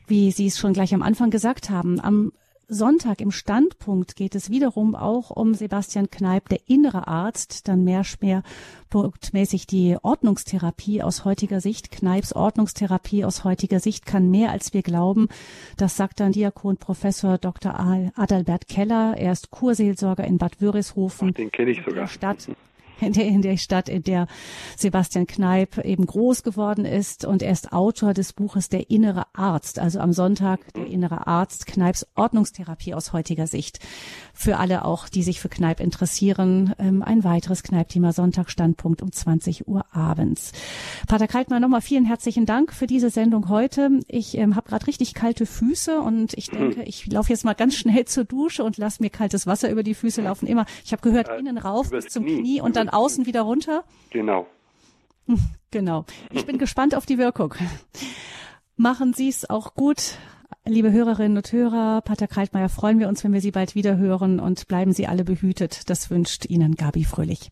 wie Sie es schon gleich am Anfang gesagt haben. Am Sonntag im Standpunkt geht es wiederum auch um Sebastian Kneip, der innere Arzt, dann mehr schwerpunktmäßig die Ordnungstherapie aus heutiger Sicht. Kneips Ordnungstherapie aus heutiger Sicht kann mehr als wir glauben. Das sagt dann Diakon Professor Dr. Adalbert Keller. Er ist Kurseelsorger in Bad Wörishofen. Den kenne ich sogar. Stadt in der, in der Stadt, in der Sebastian Kneip eben groß geworden ist. Und er ist Autor des Buches Der innere Arzt. Also am Sonntag der innere Arzt, Kneips Ordnungstherapie aus heutiger Sicht. Für alle auch, die sich für Kneip interessieren. Ähm, ein weiteres Kneip-Thema Sonntag Standpunkt um 20 Uhr abends. Pater Kaltmann, nochmal vielen herzlichen Dank für diese Sendung heute. Ich ähm, habe gerade richtig kalte Füße und ich denke, ich laufe jetzt mal ganz schnell zur Dusche und lasse mir kaltes Wasser über die Füße laufen. Immer, ich habe gehört, äh, innen rauf bis zum Knie, Knie und dann außen wieder runter. Genau. Genau. Ich bin gespannt auf die Wirkung. Machen Sie es auch gut. Liebe Hörerinnen und Hörer, Pater Kaltmeier, freuen wir uns, wenn wir Sie bald wieder hören und bleiben Sie alle behütet. Das wünscht Ihnen Gabi Fröhlich.